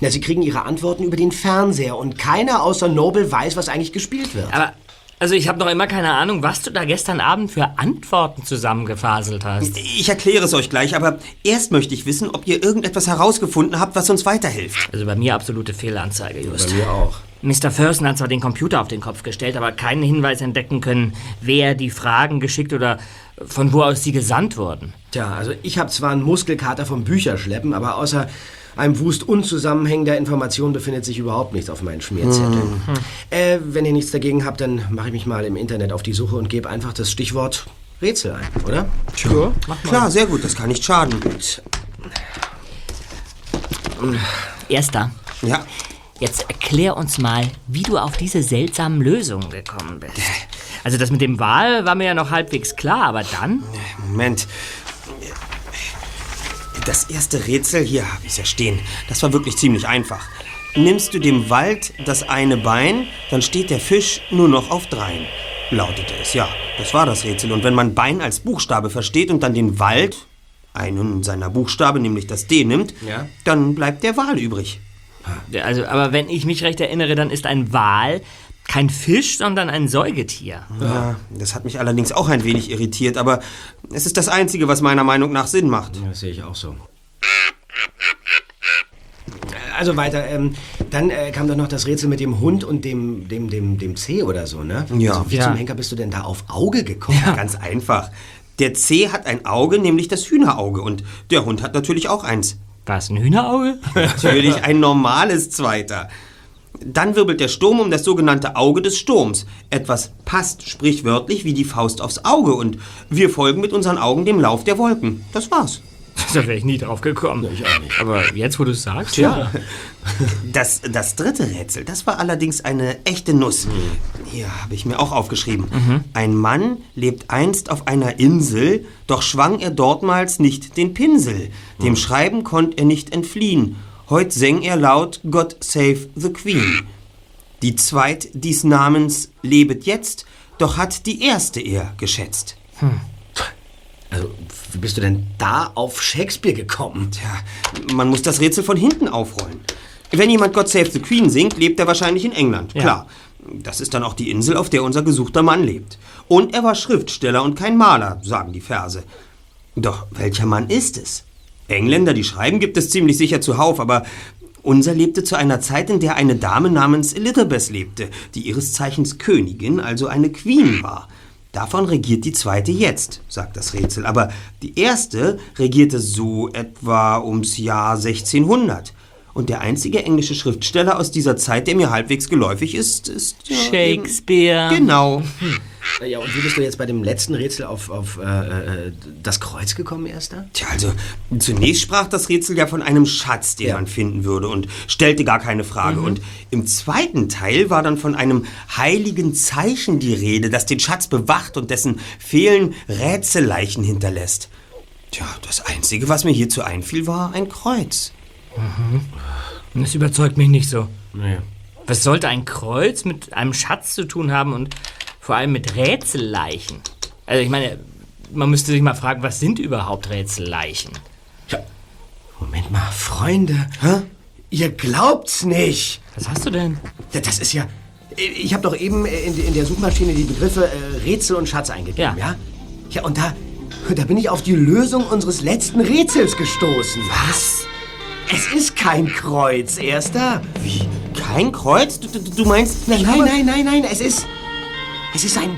Na, sie kriegen ihre Antworten über den Fernseher und keiner außer Noble weiß, was eigentlich gespielt wird. Aber, also ich habe noch immer keine Ahnung, was du da gestern Abend für Antworten zusammengefaselt hast. Ich erkläre es euch gleich, aber erst möchte ich wissen, ob ihr irgendetwas herausgefunden habt, was uns weiterhilft. Also bei mir absolute Fehlanzeige, Just. Bei mir auch. Mr. Thurston hat zwar den Computer auf den Kopf gestellt, aber keinen Hinweis entdecken können, wer die Fragen geschickt oder von wo aus sie gesandt wurden. Tja, also ich habe zwar einen Muskelkater vom Bücherschleppen, aber außer einem Wust unzusammenhängender Informationen befindet sich überhaupt nichts auf meinen Schmierzetteln. Äh, wenn ihr nichts dagegen habt, dann mache ich mich mal im Internet auf die Suche und gebe einfach das Stichwort Rätsel ein, oder? Tja, klar, sehr gut, das kann nicht schaden. Erster. Ja. Jetzt erklär uns mal, wie du auf diese seltsamen Lösungen gekommen bist. Also das mit dem Wahl war mir ja noch halbwegs klar, aber dann? Moment. Das erste Rätsel, hier habe ich es ja stehen, das war wirklich ziemlich einfach. Nimmst du dem Wald das eine Bein, dann steht der Fisch nur noch auf dreien. Lautete es, ja. Das war das Rätsel. Und wenn man Bein als Buchstabe versteht und dann den Wald, einen seiner Buchstabe, nämlich das D nimmt, Ja. dann bleibt der Wal übrig. Ja, Also, aber wenn ich mich recht erinnere, dann ist ein Wal kein Fisch, sondern ein Säugetier. Ja, das hat mich allerdings auch ein wenig irritiert, aber es ist das Einzige, was meiner Meinung nach Sinn macht. Das sehe ich auch so. Also weiter, ähm, dann äh, kam doch noch das Rätsel mit dem Hund und dem, dem, dem, dem C oder so, ne? Ja. Also, wie Ja. zum Henker bist du denn da auf Auge gekommen? Ganz einfach. Der C hat ein Auge, nämlich das Hühnerauge. Und der Hund hat natürlich auch eins. Was, ein Hühnerauge? Natürlich ein normales Zweiter. Dann wirbelt der Sturm um das sogenannte Auge des Sturms. Etwas passt sprichwörtlich wie die Faust aufs Auge und wir folgen mit unseren Augen dem Lauf der Wolken. Das war's. Da wäre ich nie drauf gekommen. ich auch nicht. Aber jetzt, wo du es sagst, Tja. Das, das dritte Rätsel, das war allerdings eine echte Nuss. Hier habe ich mir auch aufgeschrieben. Ein Mann lebt einst auf einer Insel, doch schwang er dortmals nicht den Pinsel. Dem Schreiben konnt er nicht entfliehen. Heut säng er laut God save the Queen. Die zweit dies Namens lebet jetzt, doch hat die erste er geschätzt. Also, wie bist du denn da auf Shakespeare gekommen? Tja, man muss das Rätsel von hinten aufrollen. Wenn jemand God Save the Queen singt, lebt er wahrscheinlich in England. Ja. Klar. Das ist dann auch die Insel, auf der unser gesuchter Mann lebt. Und er war Schriftsteller und kein Maler, sagen die Verse. Doch welcher Mann ist es? Engländer, die schreiben, gibt es ziemlich sicher zuhauf, aber unser lebte zu einer Zeit, in der eine Dame namens Elizabeth lebte, die ihres Zeichens Königin, also eine Queen war. Davon regiert die zweite jetzt, sagt das Rätsel. Aber die erste regierte so etwa ums Jahr 1600. Und der einzige englische Schriftsteller aus dieser Zeit, der mir halbwegs geläufig ist, ist... Ja, Shakespeare. eben- Genau. Ja, und wie bist du jetzt bei dem letzten Rätsel auf, auf äh, äh, das Kreuz gekommen, Erster? Tja, also zunächst sprach das Rätsel ja von einem Schatz, den man finden würde und stellte gar keine Frage. Mhm. Und im zweiten Teil war dann von einem heiligen Zeichen die Rede, das den Schatz bewacht und dessen Fehlen Rätselleichen hinterlässt. Tja, das Einzige, was mir hierzu einfiel, war ein Kreuz. Mhm. Das überzeugt mich nicht so. Nee. Was sollte ein Kreuz mit einem Schatz zu tun haben und vor allem mit Rätselleichen? Also ich meine, man müsste sich mal fragen, was sind überhaupt Rätselleichen? Moment mal, Freunde. Ihr glaubt's nicht. Was hast du denn? Ja, das ist ja. Ich habe doch eben in, in der Suchmaschine die Begriffe äh, Rätsel und Schatz eingegeben, ja? Ja, und da, da bin ich auf die Lösung unseres letzten Rätsels gestoßen. Was? Es ist kein Kreuz, Erster. Wie? Kein Kreuz? Du, du, du meinst... Nein, nein, nein, nein, nein. Es ist. Es ist ein.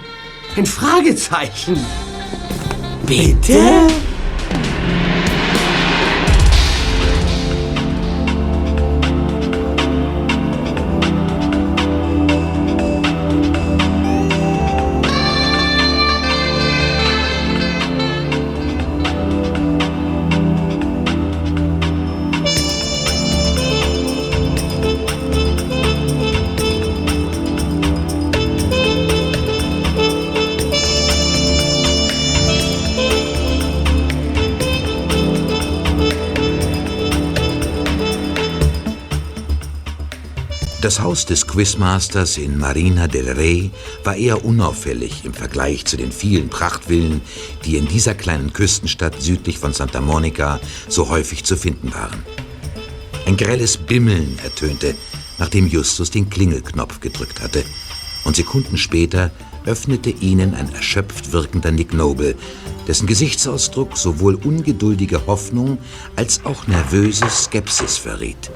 ein Fragezeichen. Bitte? Das Haus des Quizmasters in Marina del Rey war eher unauffällig im Vergleich zu den vielen Prachtvillen, die in dieser kleinen Küstenstadt südlich von Santa Monica so häufig zu finden waren. Ein grelles Bimmeln ertönte, nachdem Justus den Klingelknopf gedrückt hatte, und Sekunden später öffnete ihnen ein erschöpft wirkender Nick Noble, dessen Gesichtsausdruck sowohl ungeduldige Hoffnung als auch nervöse Skepsis verriet.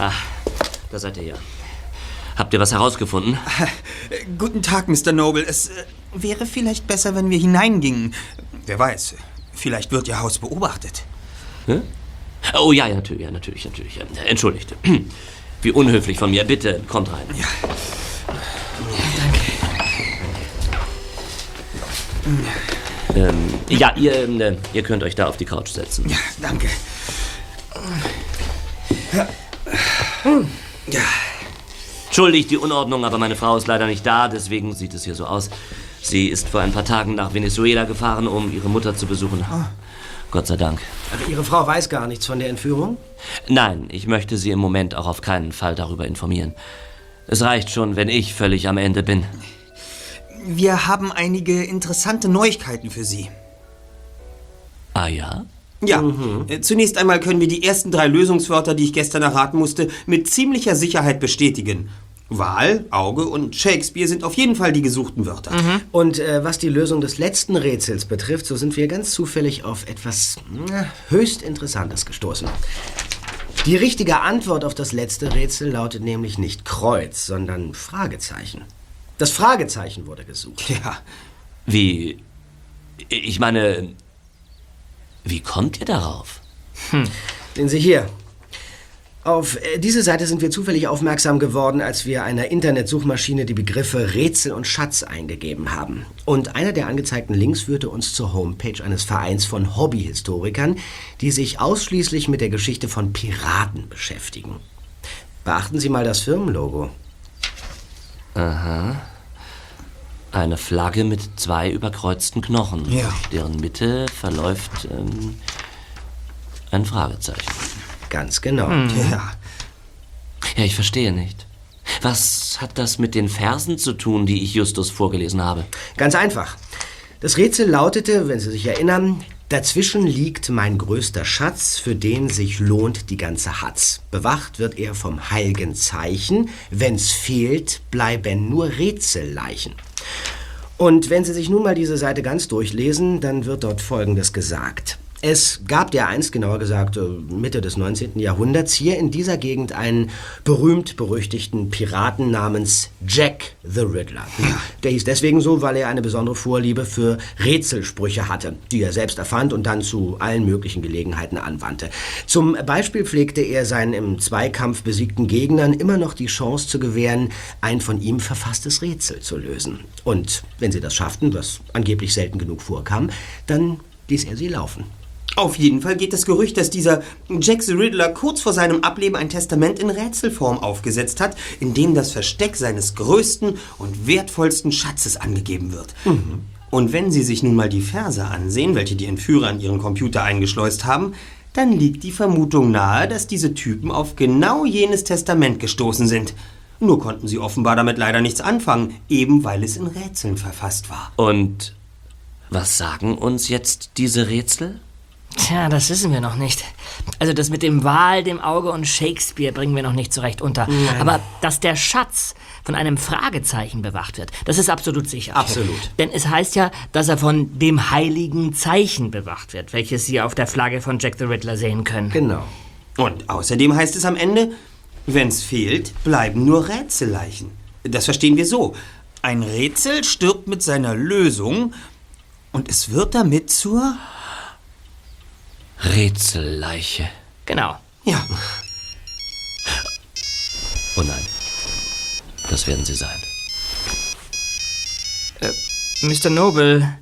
Ah, da seid ihr ja. Habt ihr was herausgefunden? Guten Tag, Mr. Noble. Es äh, wäre vielleicht besser, wenn wir hineingingen. Wer weiß, vielleicht wird Ihr Haus beobachtet. Hä? Oh ja, ja, natürlich, ja, natürlich, natürlich. Entschuldigt. Wie unhöflich von mir. Bitte, kommt rein. Ja. Ähm, ja, ihr, ähm, äh, ihr könnt euch da auf die Couch setzen. Ja, danke. Ja. Entschuldigt die Unordnung, aber meine Frau ist leider nicht da, deswegen sieht es hier so aus. Sie ist vor ein paar Tagen nach Venezuela gefahren, um ihre Mutter zu besuchen. Gott sei Dank. Also Ihre Frau weiß gar nichts von der Entführung? Nein, ich möchte Sie im Moment auch auf keinen Fall darüber informieren. Es reicht schon, wenn ich völlig am Ende bin. Wir haben einige interessante Neuigkeiten für Sie. Ah ja? Ja, äh, zunächst einmal können wir die ersten drei Lösungswörter, die ich gestern erraten musste, mit ziemlicher Sicherheit bestätigen. Wahl, Auge und Shakespeare sind auf jeden Fall die gesuchten Wörter. Und äh, was die Lösung des letzten Rätsels betrifft, so sind wir ganz zufällig auf etwas na, höchst Interessantes gestoßen. Die richtige Antwort auf das letzte Rätsel lautet nämlich nicht Kreuz, sondern Fragezeichen. Das Fragezeichen wurde gesucht. Ja. Wie. Ich meine. Wie kommt ihr darauf? Sehen Sie hier. Auf äh, diese Seite sind wir zufällig aufmerksam geworden, als wir einer Internetsuchmaschine die Begriffe Rätsel und Schatz eingegeben haben. Und einer der angezeigten Links führte uns zur Homepage eines Vereins von Hobbyhistorikern, die sich ausschließlich mit der Geschichte von Piraten beschäftigen. Beachten Sie mal das Firmenlogo. Aha. Eine Flagge mit zwei überkreuzten Knochen. Ja. Deren Mitte verläuft ähm, ein Fragezeichen. Ganz genau. Ja. Ja, ich verstehe nicht. Was hat das mit den Versen zu tun, die ich Justus vorgelesen habe? Ganz einfach. Das Rätsel lautete, wenn Sie sich erinnern, dazwischen liegt mein größter Schatz, für den sich lohnt die ganze Hatz. Bewacht wird er vom heiligen Zeichen, wenn's fehlt, bleiben nur Rätselleichen. Und wenn Sie sich nun mal diese Seite ganz durchlesen, dann wird dort Folgendes gesagt. Es gab ja einst, genauer gesagt äh, Mitte des 19. Jahrhunderts, hier in dieser Gegend einen berühmt-berüchtigten Piraten namens Jack the Riddler. Der hieß deswegen so, weil er eine besondere Vorliebe für Rätselsprüche hatte, die er selbst erfand und dann zu allen möglichen Gelegenheiten anwandte. Zum Beispiel pflegte er seinen im Zweikampf besiegten Gegnern immer noch die Chance zu gewähren, ein von ihm verfasstes Rätsel zu lösen. Und wenn sie das schafften, was angeblich selten genug vorkam, dann ließ er sie laufen. Auf jeden Fall geht das Gerücht, dass dieser Jack the Riddler kurz vor seinem Ableben ein Testament in Rätselform aufgesetzt hat, in dem das Versteck seines größten und wertvollsten Schatzes angegeben wird. Und wenn Sie sich nun mal die Verse ansehen, welche die Entführer in ihren Computer eingeschleust haben, dann liegt die Vermutung nahe, dass diese Typen auf genau jenes Testament gestoßen sind. Nur konnten sie offenbar damit leider nichts anfangen, eben weil es in Rätseln verfasst war. Und was sagen uns jetzt diese Rätsel? Tja, das wissen wir noch nicht. Also das mit dem Wal, dem Auge und Shakespeare bringen wir noch nicht so recht unter. Nein. Aber dass der Schatz von einem Fragezeichen bewacht wird, das ist absolut sicher. Absolut. Denn es heißt ja, dass er von dem heiligen Zeichen bewacht wird, welches Sie auf der Flagge von Jack the Riddler sehen können. Genau. Und außerdem heißt es am Ende, wenn's fehlt, bleiben nur Rätselleichen. Das verstehen wir so. Ein Rätsel stirbt mit seiner Lösung und es wird damit zur... Rätselleiche. Genau. Ja. Oh nein. Das werden sie sein. Äh, Mr. Noble.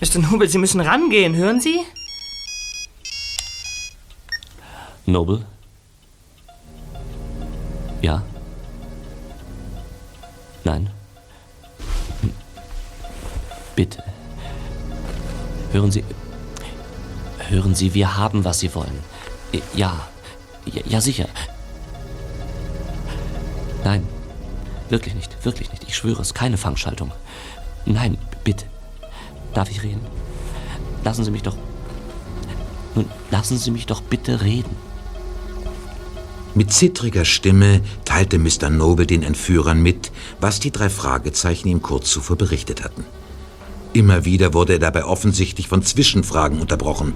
Mr. Noble, Sie müssen rangehen, hören Sie? Noble? Ja? Nein? Hm. Bitte. Hören Sie. Hören Sie, wir haben, was Sie wollen. Ja. Ja, sicher. Nein. Wirklich nicht. Wirklich nicht. Ich schwöre es. Keine Fangschaltung. Nein, bitte. Darf ich reden? Lassen Sie mich doch. Nun, lassen Sie mich doch bitte reden. Mit zittriger Stimme teilte Mr. Noble den Entführern mit, was die drei Fragezeichen ihm kurz zuvor berichtet hatten. Immer wieder wurde er dabei offensichtlich von Zwischenfragen unterbrochen,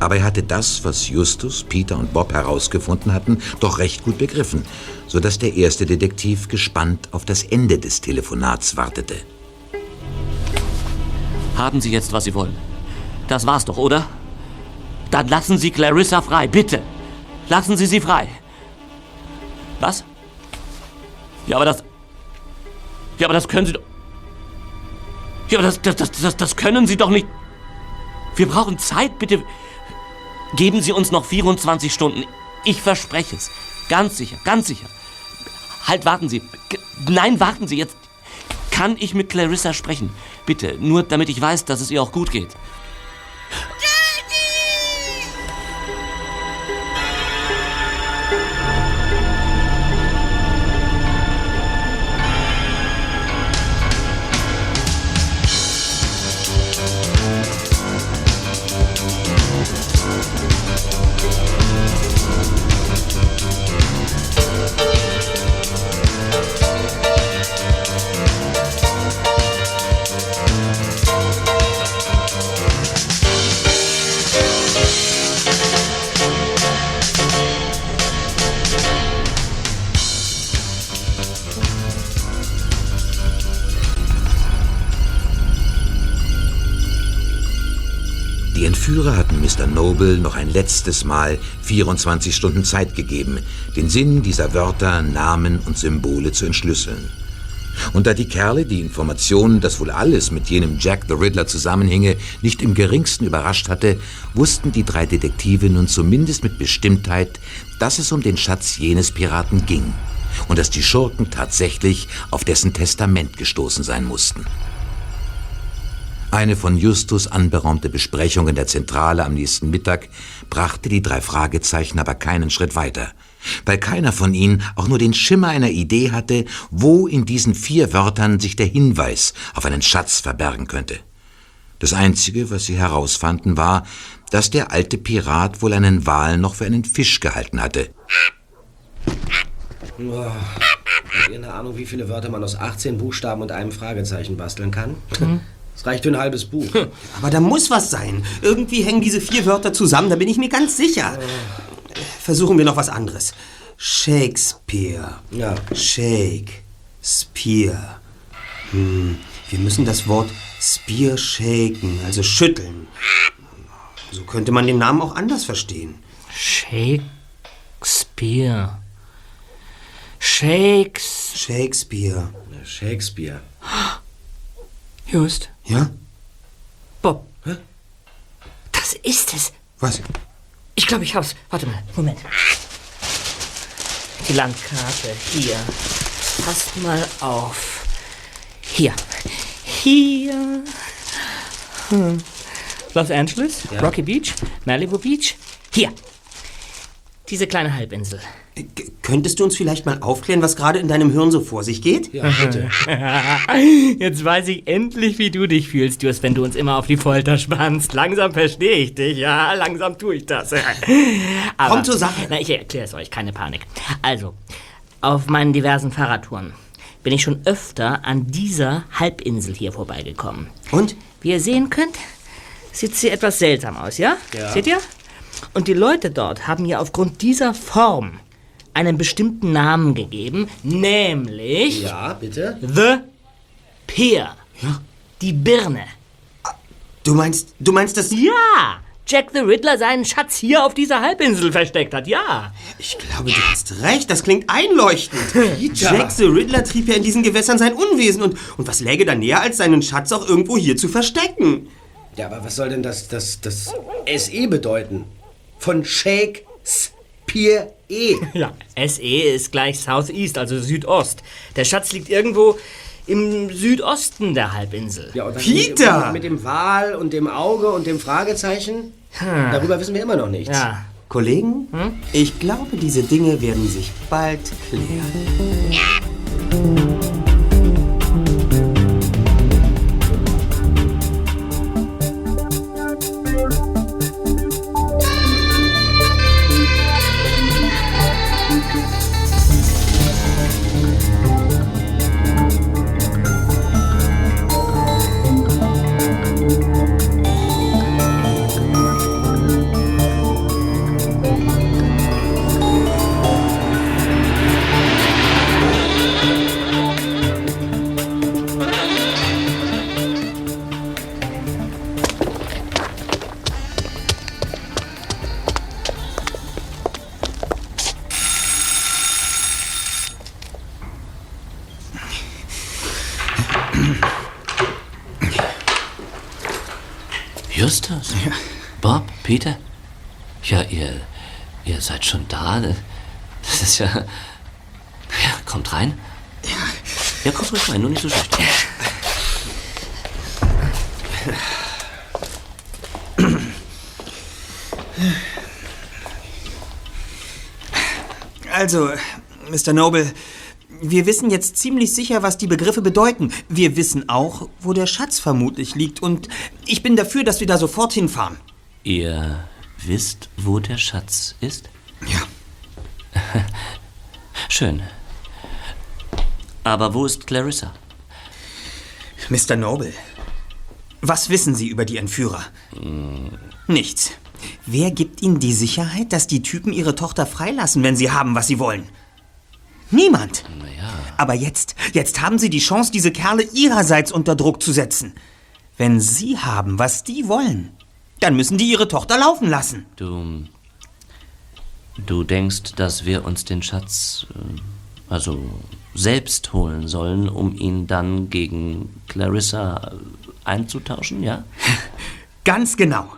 aber er hatte das, was Justus, Peter und Bob herausgefunden hatten, doch recht gut begriffen, sodass der erste Detektiv gespannt auf das Ende des Telefonats wartete. Haben Sie jetzt, was Sie wollen? Das war's doch, oder? Dann lassen Sie Clarissa frei, bitte. Lassen Sie sie frei. Was? Ja, aber das. Ja, aber das können Sie doch. Ja, das, das, das, das, können Sie doch nicht. Wir brauchen Zeit, bitte. Geben Sie uns noch 24 Stunden. Ich verspreche es. Ganz sicher, ganz sicher. Halt, warten Sie. Nein, warten Sie jetzt. Kann ich mit Clarissa sprechen? Bitte, nur damit ich weiß, dass es ihr auch gut geht. Die Entführer hatten Mr. Noble noch ein letztes Mal 24 Stunden Zeit gegeben, den Sinn dieser Wörter, Namen und Symbole zu entschlüsseln. Und da die Kerle die Informationen, dass wohl alles mit jenem Jack the Riddler zusammenhinge, nicht im geringsten überrascht hatte, wussten die drei Detektive nun zumindest mit Bestimmtheit, dass es um den Schatz jenes Piraten ging und dass die Schurken tatsächlich auf dessen Testament gestoßen sein mussten. Eine von Justus anberaumte Besprechung in der Zentrale am nächsten Mittag brachte die drei Fragezeichen aber keinen Schritt weiter, weil keiner von ihnen auch nur den Schimmer einer Idee hatte, wo in diesen vier Wörtern sich der Hinweis auf einen Schatz verbergen könnte. Das Einzige, was sie herausfanden, war, dass der alte Pirat wohl einen Wal noch für einen Fisch gehalten hatte. Irgendeine Ahnung, wie viele Wörter man aus 18 Buchstaben und einem Fragezeichen basteln kann? Hm. Das reicht für ein halbes Buch. Aber da muss was sein. Irgendwie hängen diese vier Wörter zusammen, da bin ich mir ganz sicher. Versuchen wir noch was anderes. Shakespeare. Ja. Shakespeare. Hm, wir müssen das Wort Spear shaken, also schütteln. So könnte man den Namen auch anders verstehen. Shakespeare. Shakes. Shakespeare. Shakespeare. Just. Ja? Bob. Das ist es. Was? Ich glaube, ich hab's. Warte mal, Moment. Die Landkarte hier. Passt mal auf. Hier. Hier. Hm. Los Angeles, Ja. Rocky Beach, Malibu Beach. Hier. Diese kleine Halbinsel. Könntest du uns vielleicht mal aufklären, was gerade in deinem Hirn so vor sich geht? Ja, bitte. Jetzt weiß ich endlich, wie du dich fühlst, Just, wenn du uns immer auf die Folter spannst. Langsam verstehe ich dich, ja, langsam tue ich das. Aber, Kommt zur Sache. Na, ich erkläre es euch, keine Panik. Also, auf meinen diversen Fahrradtouren bin ich schon öfter an dieser Halbinsel hier vorbeigekommen. Und? Wie ihr sehen könnt, sieht sie etwas seltsam aus, ja? Ja. Seht ihr? Und die Leute dort haben ihr aufgrund dieser Form einen bestimmten Namen gegeben, nämlich Ja, bitte? The Pier. Ja. Die Birne. Du meinst, du meinst das? Ja! Jack the Riddler seinen Schatz hier auf dieser Halbinsel versteckt hat, ja. Ich glaube, du hast recht. Das klingt einleuchtend. Jack the Riddler trieb ja in diesen Gewässern sein Unwesen. Und, und was läge da näher, als seinen Schatz auch irgendwo hier zu verstecken? Ja, aber was soll denn das, das, das SE bedeuten? Von Shakespeare E. Ja, SE ist gleich Southeast, also Südost. Der Schatz liegt irgendwo im Südosten der Halbinsel. Ja, und was Peter! Mit, mit dem Wal und dem Auge und dem Fragezeichen? Darüber wissen wir immer noch nichts. Ja. Kollegen, ich glaube, diese Dinge werden sich bald klären. Justus? Mr. Noble, wir wissen jetzt ziemlich sicher, was die Begriffe bedeuten. Wir wissen auch, wo der Schatz vermutlich liegt. Und ich bin dafür, dass wir da sofort hinfahren. Ihr wisst, wo der Schatz ist? Ja. Schön. Aber wo ist Clarissa? Mr. Noble, was wissen Sie über die Entführer? Nichts. Wer gibt Ihnen die Sicherheit, dass die Typen ihre Tochter freilassen, wenn sie haben, was sie wollen? Niemand. Aber jetzt, jetzt haben Sie die Chance, diese Kerle Ihrerseits unter Druck zu setzen. Wenn Sie haben, was die wollen, dann müssen die ihre Tochter laufen lassen. Du. Du denkst, dass wir uns den Schatz. äh, also. selbst holen sollen, um ihn dann gegen Clarissa äh, einzutauschen, ja? Ganz genau.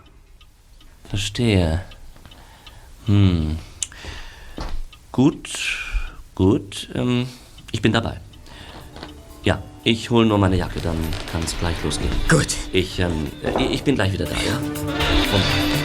Verstehe. Hm. Gut, gut. Ähm, ich bin dabei. Ja, ich hole nur meine Jacke, dann kann es gleich losgehen. Gut. Ich, ähm, äh, ich bin gleich wieder da, ja? Und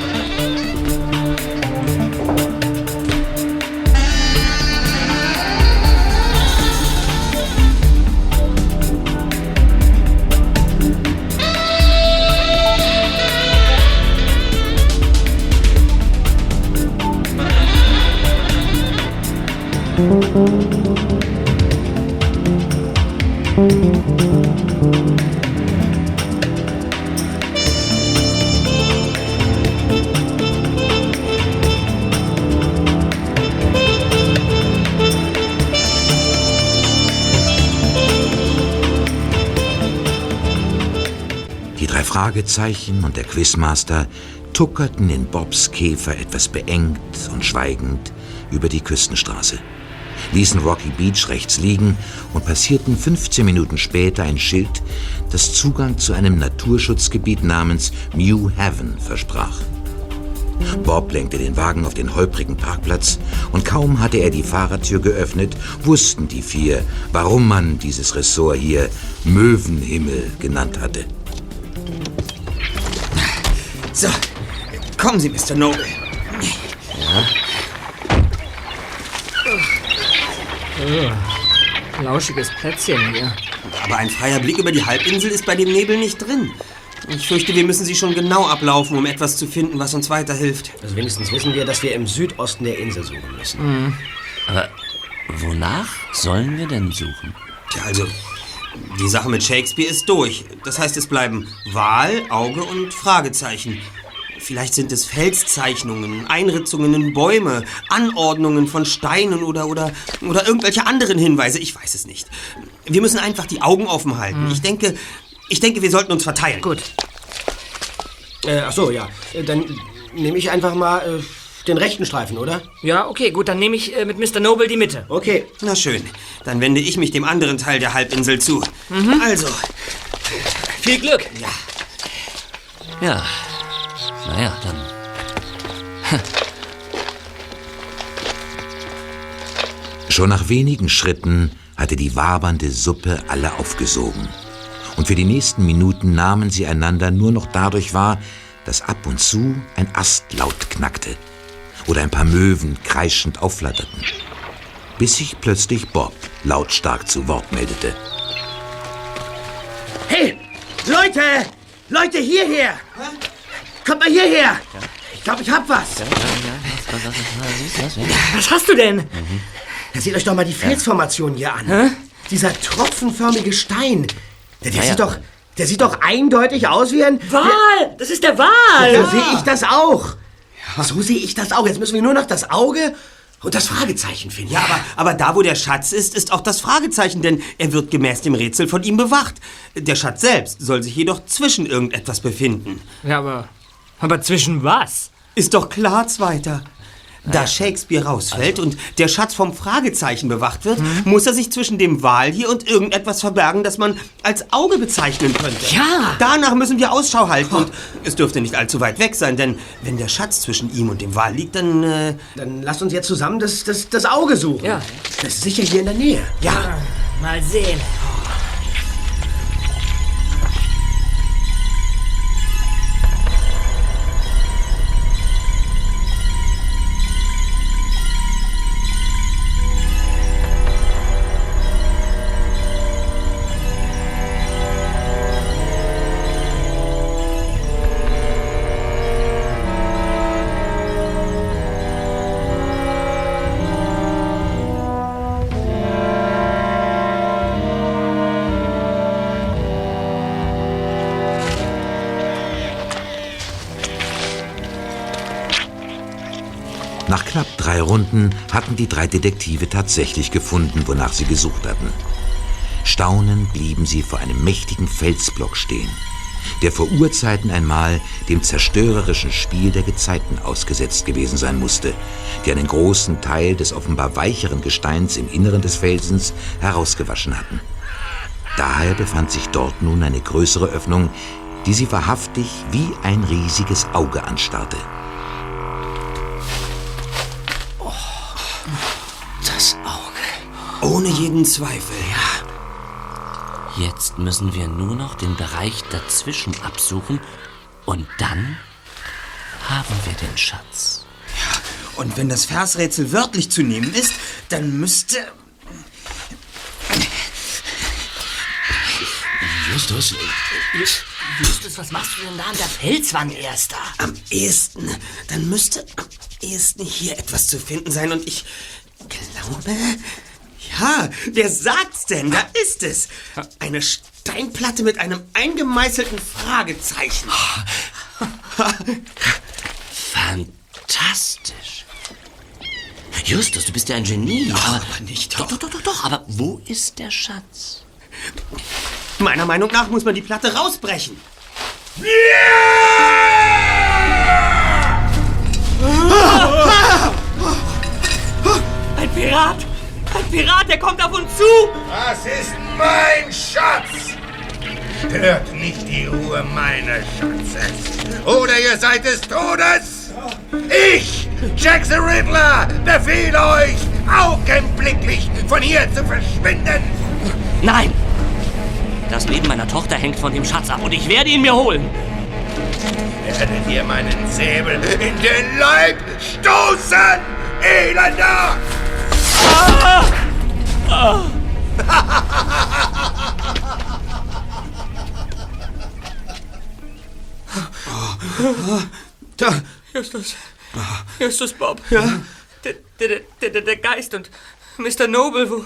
Die drei Fragezeichen und der Quizmaster tuckerten in Bobs Käfer etwas beengt und schweigend über die Küstenstraße ließen Rocky Beach rechts liegen und passierten 15 Minuten später ein Schild, das Zugang zu einem Naturschutzgebiet namens New Haven versprach. Bob lenkte den Wagen auf den holprigen Parkplatz und kaum hatte er die Fahrertür geöffnet, wussten die vier, warum man dieses Ressort hier Möwenhimmel genannt hatte. So, kommen Sie, Mr. Noble. Oh, lauschiges Plätzchen hier. Aber ein freier Blick über die Halbinsel ist bei dem Nebel nicht drin. Ich fürchte, wir müssen sie schon genau ablaufen, um etwas zu finden, was uns weiterhilft. Also wenigstens wissen wir, dass wir im Südosten der Insel suchen müssen. Aber wonach sollen wir denn suchen? Tja, also, die Sache mit Shakespeare ist durch. Das heißt, es bleiben Wal, Auge und Fragezeichen. Vielleicht sind es Felszeichnungen, Einritzungen in Bäume, Anordnungen von Steinen oder, oder, oder irgendwelche anderen Hinweise. Ich weiß es nicht. Wir müssen einfach die Augen offen halten. Ich denke, ich denke, wir sollten uns verteilen. Gut. Äh, ach so, ja. Äh, Dann nehme ich einfach mal äh, den rechten Streifen, oder? Ja, okay, gut, dann nehme ich äh, mit Mr. Noble die Mitte. Okay. Na schön. Dann wende ich mich dem anderen Teil der Halbinsel zu. Also, Viel Glück. ja. Ja. Naja, dann. Schon nach wenigen Schritten hatte die wabernde Suppe alle aufgesogen. Und für die nächsten Minuten nahmen sie einander nur noch dadurch wahr, dass ab und zu ein Ast laut knackte oder ein paar Möwen kreischend aufflatterten. Bis sich plötzlich Bob lautstark zu Wort meldete. Hey, Leute! Leute, hierher! Kommt mal hierher! Ich glaube, ich hab was. Was hast du denn? Ja, seht euch doch mal die Felsformation hier an. Dieser tropfenförmige Stein. Der, der, Ja, sieht ja. doch, der sieht doch eindeutig aus wie ein... Wal! Das ist der Wal! Ja, sehe ich das auch. So sehe ich das auch. Jetzt müssen wir nur noch das Auge und das Fragezeichen finden. Ja, aber, aber da, wo der Schatz ist, ist auch das Fragezeichen, denn er wird gemäß dem Rätsel von ihm bewacht. Der Schatz selbst soll sich jedoch zwischen irgendetwas befinden. Ja, aber. Aber zwischen was? Ist doch klar, Zweiter. Da Shakespeare rausfällt und der Schatz vom Fragezeichen bewacht wird, muss er sich zwischen dem Wal hier und irgendetwas verbergen, das man als Auge bezeichnen könnte. Ja. Danach müssen wir Ausschau halten und es dürfte nicht allzu weit weg sein, denn wenn der Schatz zwischen ihm und dem Wal liegt, dann... Äh, Dann lasst uns jetzt zusammen das, das, das Auge suchen. Ja. Das ist sicher hier in der Nähe. ja, Mal sehen. Runden hatten die drei Detektive tatsächlich gefunden, wonach sie gesucht hatten. Staunend blieben sie vor einem mächtigen Felsblock stehen, der vor Urzeiten einmal dem zerstörerischen Spiel der Gezeiten ausgesetzt gewesen sein musste, die einen großen Teil des offenbar weicheren Gesteins im Inneren des Felsens herausgewaschen hatten. Daher befand sich dort nun eine größere Öffnung, die sie wahrhaftig wie ein riesiges Auge anstarrte. Ohne jeden Zweifel. Jetzt müssen wir nur noch den Bereich dazwischen absuchen und dann haben wir den Schatz. Und wenn das Versrätsel wörtlich zu nehmen ist, dann müsste... Justus, Justus, was machst du denn da an der Felswand, Erster? Am ehesten, dann müsste am ehesten hier etwas zu finden sein und ich glaube, ja, wer sagt's denn? Da ist es. Eine Steinplatte mit einem eingemeißelten Fragezeichen. Fantastisch. Justus, du bist ja ein Genie. aber, nicht doch. Doch, doch, doch, doch. Aber wo ist der Schatz? Meiner Meinung nach muss man die Platte rausbrechen. Pirat! Ein Pirat, der kommt auf uns zu! Das ist mein Schatz! Stört nicht die Ruhe meines Schatzes. Oder ihr seid des Todes! Ich, Jack the Riddler, befehle euch, augenblicklich von hier zu verschwinden! Nein! Das Leben meiner Tochter hängt von dem Schatz ab und ich werde ihn mir holen. Werdet ihr meinen Säbel in den Leib stoßen, Elender! Da. Justus. Justus Bob. Ja? Der, der, der, der, Geist und Mr. Noble, wo,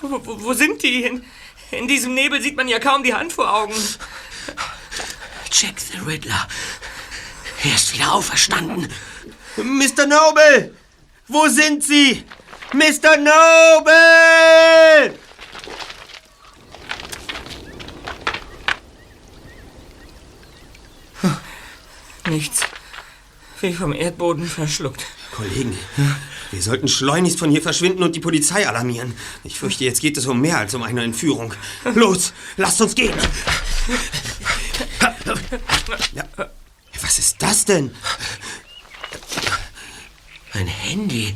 wo, wo, wo sind die? In, in diesem Nebel sieht man ja kaum die Hand vor Augen. Jack the Riddler. Er ist wieder auferstanden. Mr. Noble! Wo sind Sie? Mr. Noble! Nichts. Wie vom Erdboden verschluckt. Kollegen, wir sollten schleunigst von hier verschwinden und die Polizei alarmieren. Ich fürchte, jetzt geht es um mehr als um eine Entführung. Los, lasst uns gehen! Ja, was ist das denn? Ein Handy.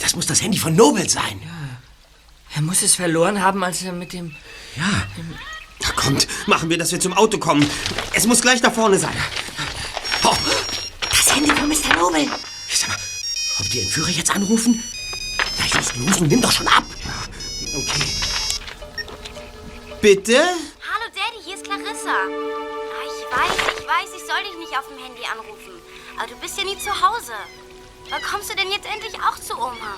Das muss das Handy von Nobel sein. Er muss es verloren haben, als er mit dem... Ja. Na kommt, machen wir, dass wir zum Auto kommen. Es muss gleich da vorne sein. Oh, Das Handy von Mr. Noble. sag mal, ob die Entführer jetzt anrufen? Na, just los, nun nimm doch schon ab. Okay. Bitte? Hallo Daddy, hier ist Clarissa. Ah, ich weiß, ich weiß, ich soll dich nicht auf dem Handy anrufen. Aber du bist ja nie zu Hause. Wann kommst du denn jetzt endlich auch zu Oma?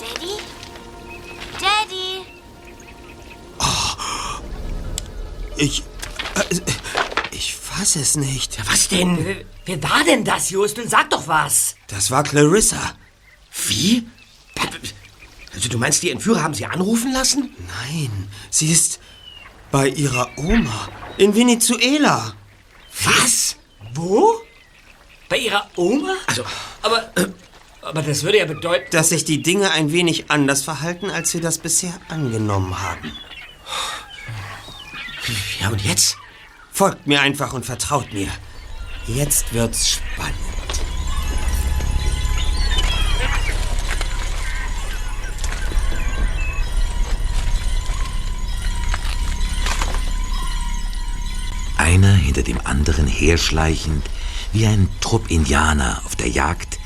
Daddy? Daddy? Ich. Äh, ich fass es nicht. Was denn? Wer, war denn das, Justus? Sag doch was. Das war Clarissa. Wie? Also du meinst, die Entführer haben sie anrufen lassen? Nein, sie ist bei ihrer Oma in Venezuela. Was? Wo? Bei ihrer Oma? Also, Aber, aber das würde ja bedeuten... Dass sich die Dinge ein wenig anders verhalten, als wir das bisher angenommen haben. ja und jetzt? Folgt mir einfach und vertraut mir. Jetzt wird's spannend. Einer hinter dem anderen herschleichend, wie ein Trupp Indianer auf der Jagd,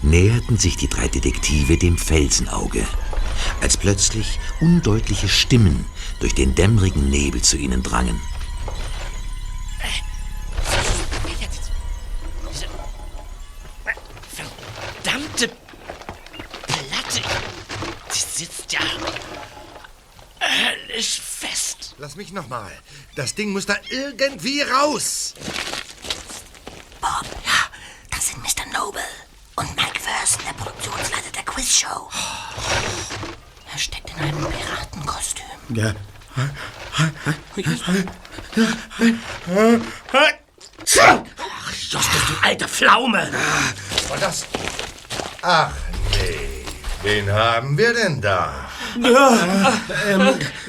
näherten sich die drei Detektive dem Felsenauge, als plötzlich undeutliche Stimmen durch den dämmerigen Nebel zu ihnen drangen. Verdammte Platte. Die sitzt ja höllisch fest. Lass mich nochmal. Das Ding muss da irgendwie raus. Bob, ja, das sind Mr. Noble und Mike Thurston, der Produktionsleiter der Quizshow. Er steckt in einem Piratenkostüm. Ja. Ach, Justus, du alte Pflaume. Und das. Ach nee. Wen haben wir denn da?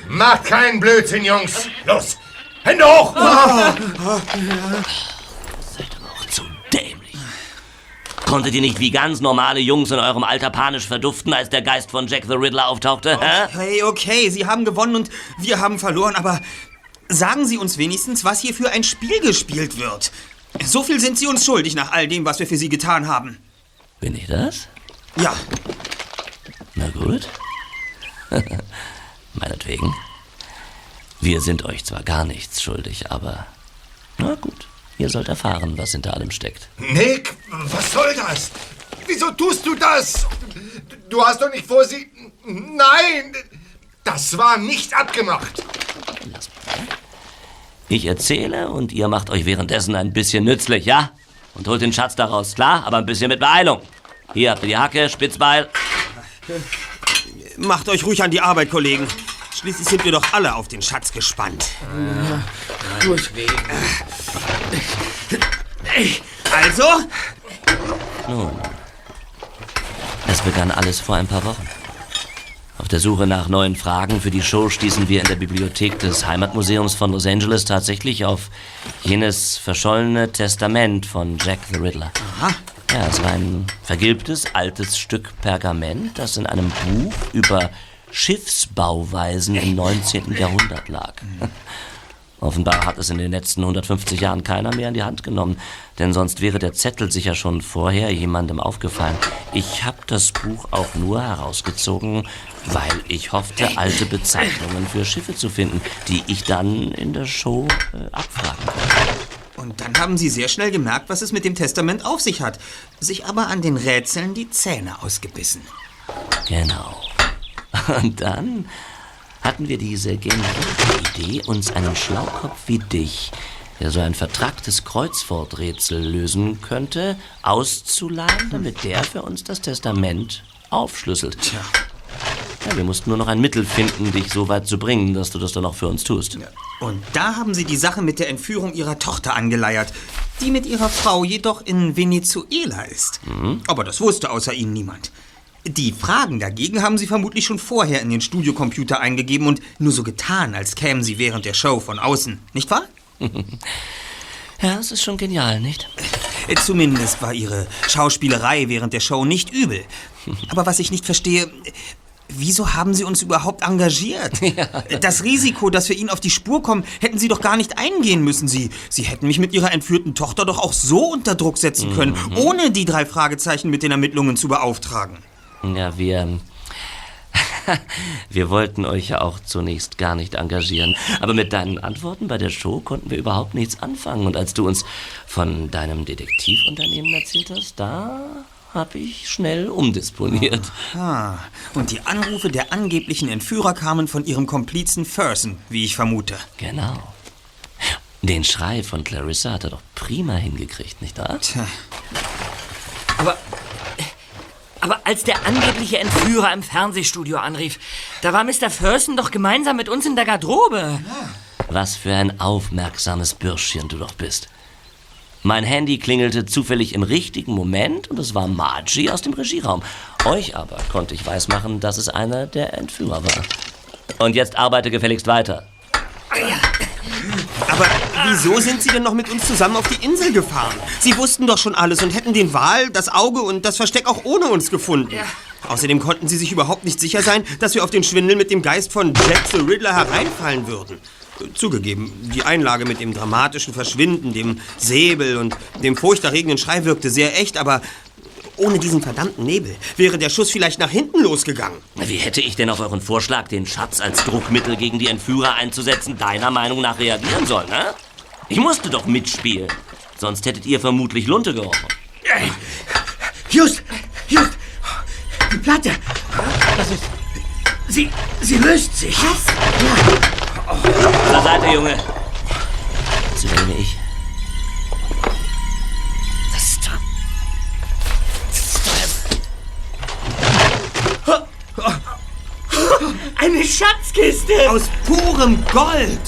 Macht keinen Blödsinn, Jungs. Los, Hände hoch! Zu Konntet ihr nicht wie ganz normale Jungs in eurem Alter panisch verduften, als der Geist von Jack the Riddler auftauchte? Hey, okay, Sie haben gewonnen und wir haben verloren, aber sagen Sie uns wenigstens, was hier für ein Spiel gespielt wird. So viel sind Sie uns schuldig nach all dem, was wir für Sie getan haben. Bin ich das? Ja, Na gut. Meinetwegen. Wir sind euch zwar gar nichts schuldig, aber na gut. Ihr sollt erfahren, was hinter allem steckt. Nick, was soll das? Wieso tust du das? Du hast doch nicht vor, sie... Nein, das war nicht abgemacht. Ich erzähle und ihr macht euch währenddessen ein bisschen nützlich, ja? Und holt den Schatz daraus, klar? Aber ein bisschen mit Beeilung. Hier habt ihr die Hacke, Spitzbeil. Macht euch ruhig an die Arbeit, Kollegen. Schließlich sind wir doch alle auf den Schatz gespannt. Gut. Also? Nun, es begann alles vor ein paar Wochen. Auf der Suche nach neuen Fragen für die Show stießen wir in der Bibliothek des Heimatmuseums von Los Angeles tatsächlich auf jenes verschollene Testament von Jack the Riddler. Aha. Ja, es war ein vergilbtes, altes Stück Pergament, das in einem Buch über Schiffsbauweisen im 19. Jahrhundert lag. Offenbar hat es in den letzten 150 Jahren keiner mehr in die Hand genommen, denn sonst wäre der Zettel sicher schon vorher jemandem aufgefallen. Ich habe das Buch auch nur herausgezogen, weil ich hoffte, alte Bezeichnungen für Schiffe zu finden, die ich dann in der Show äh, abfragen konnte. Und dann haben Sie sehr schnell gemerkt, was es mit dem Testament auf sich hat. Sich aber an den Rätseln die Zähne ausgebissen. Genau. Und dann hatten wir diese geniale Idee, uns einen Schlaukopf wie dich, der so ein vertracktes Kreuzworträtsel lösen könnte, auszuleihen, damit der für uns das Testament aufschlüsselt. Tja. Ja, wir mussten nur noch ein Mittel finden, dich so weit zu bringen, dass du das dann auch für uns tust. Und da haben Sie die Sache mit der Entführung Ihrer Tochter angeleiert, die mit ihrer Frau jedoch in Venezuela ist. Mhm. Aber das wusste außer Ihnen niemand. Die Fragen dagegen haben Sie vermutlich schon vorher in den Studiocomputer eingegeben und nur so getan, als kämen Sie während der Show von außen, nicht wahr? Ja, es ist schon genial, nicht? Äh, Zumindest war Ihre Schauspielerei während der Show nicht übel. Aber was ich nicht verstehe, wieso haben Sie uns überhaupt engagiert? Das Risiko, dass wir Ihnen auf die Spur kommen, hätten Sie doch gar nicht eingehen müssen. Sie, Sie hätten mich mit Ihrer entführten Tochter doch auch so unter Druck setzen können, ohne die drei Fragezeichen mit den Ermittlungen zu beauftragen. Ja, wir. Wir wollten euch ja auch zunächst gar nicht engagieren. Aber mit deinen Antworten bei der Show konnten wir überhaupt nichts anfangen. Und als du uns von deinem Detektivunternehmen erzählt hast, da habe ich schnell umdisponiert. Ah, und die Anrufe der angeblichen Entführer kamen von Ihrem Komplizen Fersen, wie ich vermute. Genau. Den Schrei von Clarissa hat er doch prima hingekriegt, nicht wahr? Tja. Aber, aber als der angebliche Entführer im Fernsehstudio anrief, da war Mr. Fersen doch gemeinsam mit uns in der Garderobe. Was für ein aufmerksames Bürschchen du doch bist. Mein Handy klingelte zufällig im richtigen Moment und es war Margie aus dem Regieraum. Euch aber konnte ich weismachen, dass es einer der Entführer war. Und jetzt arbeite gefälligst weiter. Aber wieso sind Sie denn noch mit uns zusammen auf die Insel gefahren? Sie wussten doch schon alles und hätten den Wal, das Auge und das Versteck auch ohne uns gefunden. Außerdem konnten Sie sich überhaupt nicht sicher sein, dass wir auf den Schwindel mit dem Geist von Jack the Riddler hereinfallen würden. Zugegeben, die Einlage mit dem dramatischen Verschwinden, dem Säbel und dem furchterregenden Schrei wirkte sehr echt, aber ohne diesen verdammten Nebel wäre der Schuss vielleicht nach hinten losgegangen. Wie hätte ich denn auf euren Vorschlag, den Schatz als Druckmittel gegen die Entführer einzusetzen, deiner Meinung nach reagieren sollen, ne? Ich musste doch mitspielen. Sonst hättet ihr vermutlich Lunte gerochen. Just, just, die Platte. Das ist. Sie, sie löst sich. Was? Zur Seite, Junge. Jetzt übernehme ich. Schatzkiste! Aus purem Gold!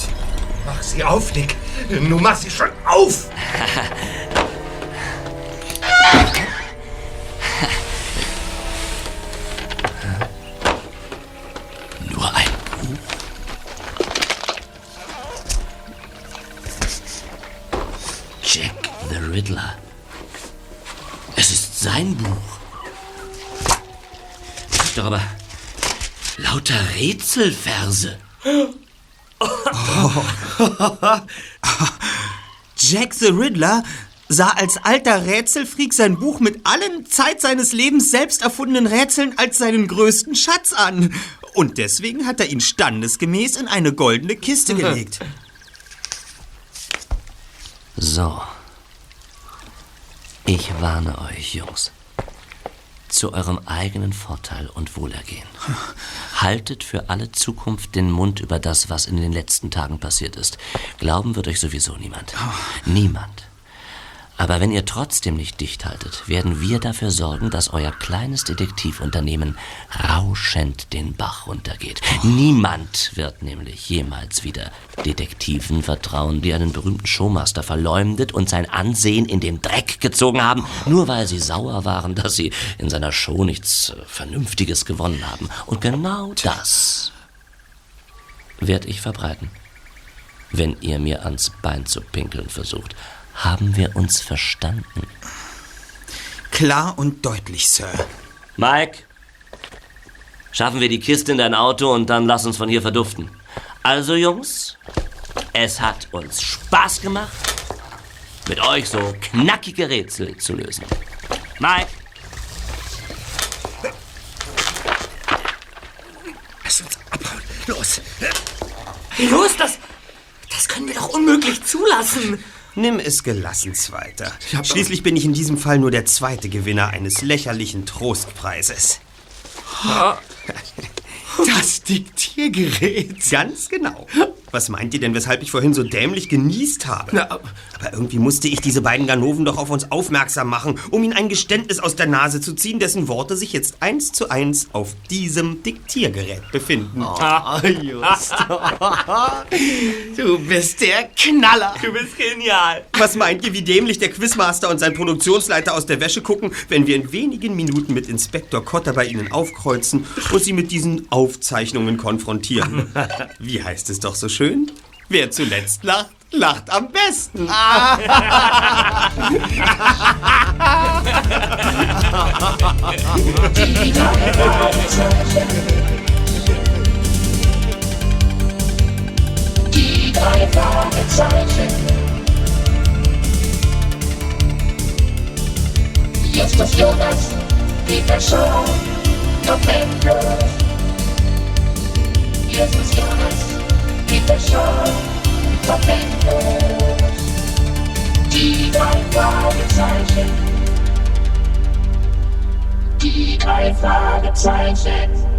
Mach sie auf, Nick. Nun mach sie schon auf! Rätselverse. Jack the Riddler sah als alter Rätselfreak sein Buch mit allen Zeit seines Lebens selbst erfundenen Rätseln als seinen größten Schatz an. Und deswegen hat er ihn standesgemäß in eine goldene Kiste gelegt. So. Ich warne euch, Jungs. Zu eurem eigenen Vorteil und Wohlergehen. Haltet für alle Zukunft den Mund über das, was in den letzten Tagen passiert ist. Glauben wird euch sowieso niemand. Niemand. Aber wenn ihr trotzdem nicht dicht haltet, werden wir dafür sorgen, dass euer kleines Detektivunternehmen rauschend den Bach runtergeht. Niemand wird nämlich jemals wieder Detektiven vertrauen, die einen berühmten Showmaster verleumdet und sein Ansehen in den Dreck gezogen haben, nur weil sie sauer waren, dass sie in seiner Show nichts äh, Vernünftiges gewonnen haben. Und genau das werde ich verbreiten, wenn ihr mir ans Bein zu pinkeln versucht. Haben wir uns verstanden? Klar und deutlich, Sir. Mike, schaffen wir die Kiste in dein Auto und dann lass uns von hier verduften. Also, Jungs, es hat uns Spaß gemacht, mit euch so knackige Rätsel zu lösen. Mike, Lass uns abhauen. Los. Los, das, das können wir doch unmöglich zulassen. Nimm es gelassen, Zweiter. Schließlich bin ich in diesem Fall nur der zweite Gewinner eines lächerlichen Trostpreises. Das Diktiergerät. Ganz genau. Was meint ihr denn, weshalb ich vorhin so dämlich genießt habe? Aber irgendwie musste ich diese beiden Ganoven doch auf uns aufmerksam machen, um ihnen ein Geständnis aus der Nase zu ziehen, dessen Worte sich jetzt eins zu eins auf diesem Diktiergerät befinden. Oh, Just. du bist der Knaller. Du bist genial. Was meint ihr, wie dämlich der Quizmaster und sein Produktionsleiter aus der Wäsche gucken, wenn wir in wenigen Minuten mit Inspektor Kotter bei ihnen aufkreuzen und sie mit diesen Aufzeichnungen konfrontieren? Wie heißt es doch so schön? Wer zuletzt lacht, lacht am besten. Die drei Fragezeichen. Justus Jonas, Peter Shaw, noch endlos. Justus Jonas, Peter Shaw, noch endlos. Die drei Fragezeichen. Die drei Fragezeichen.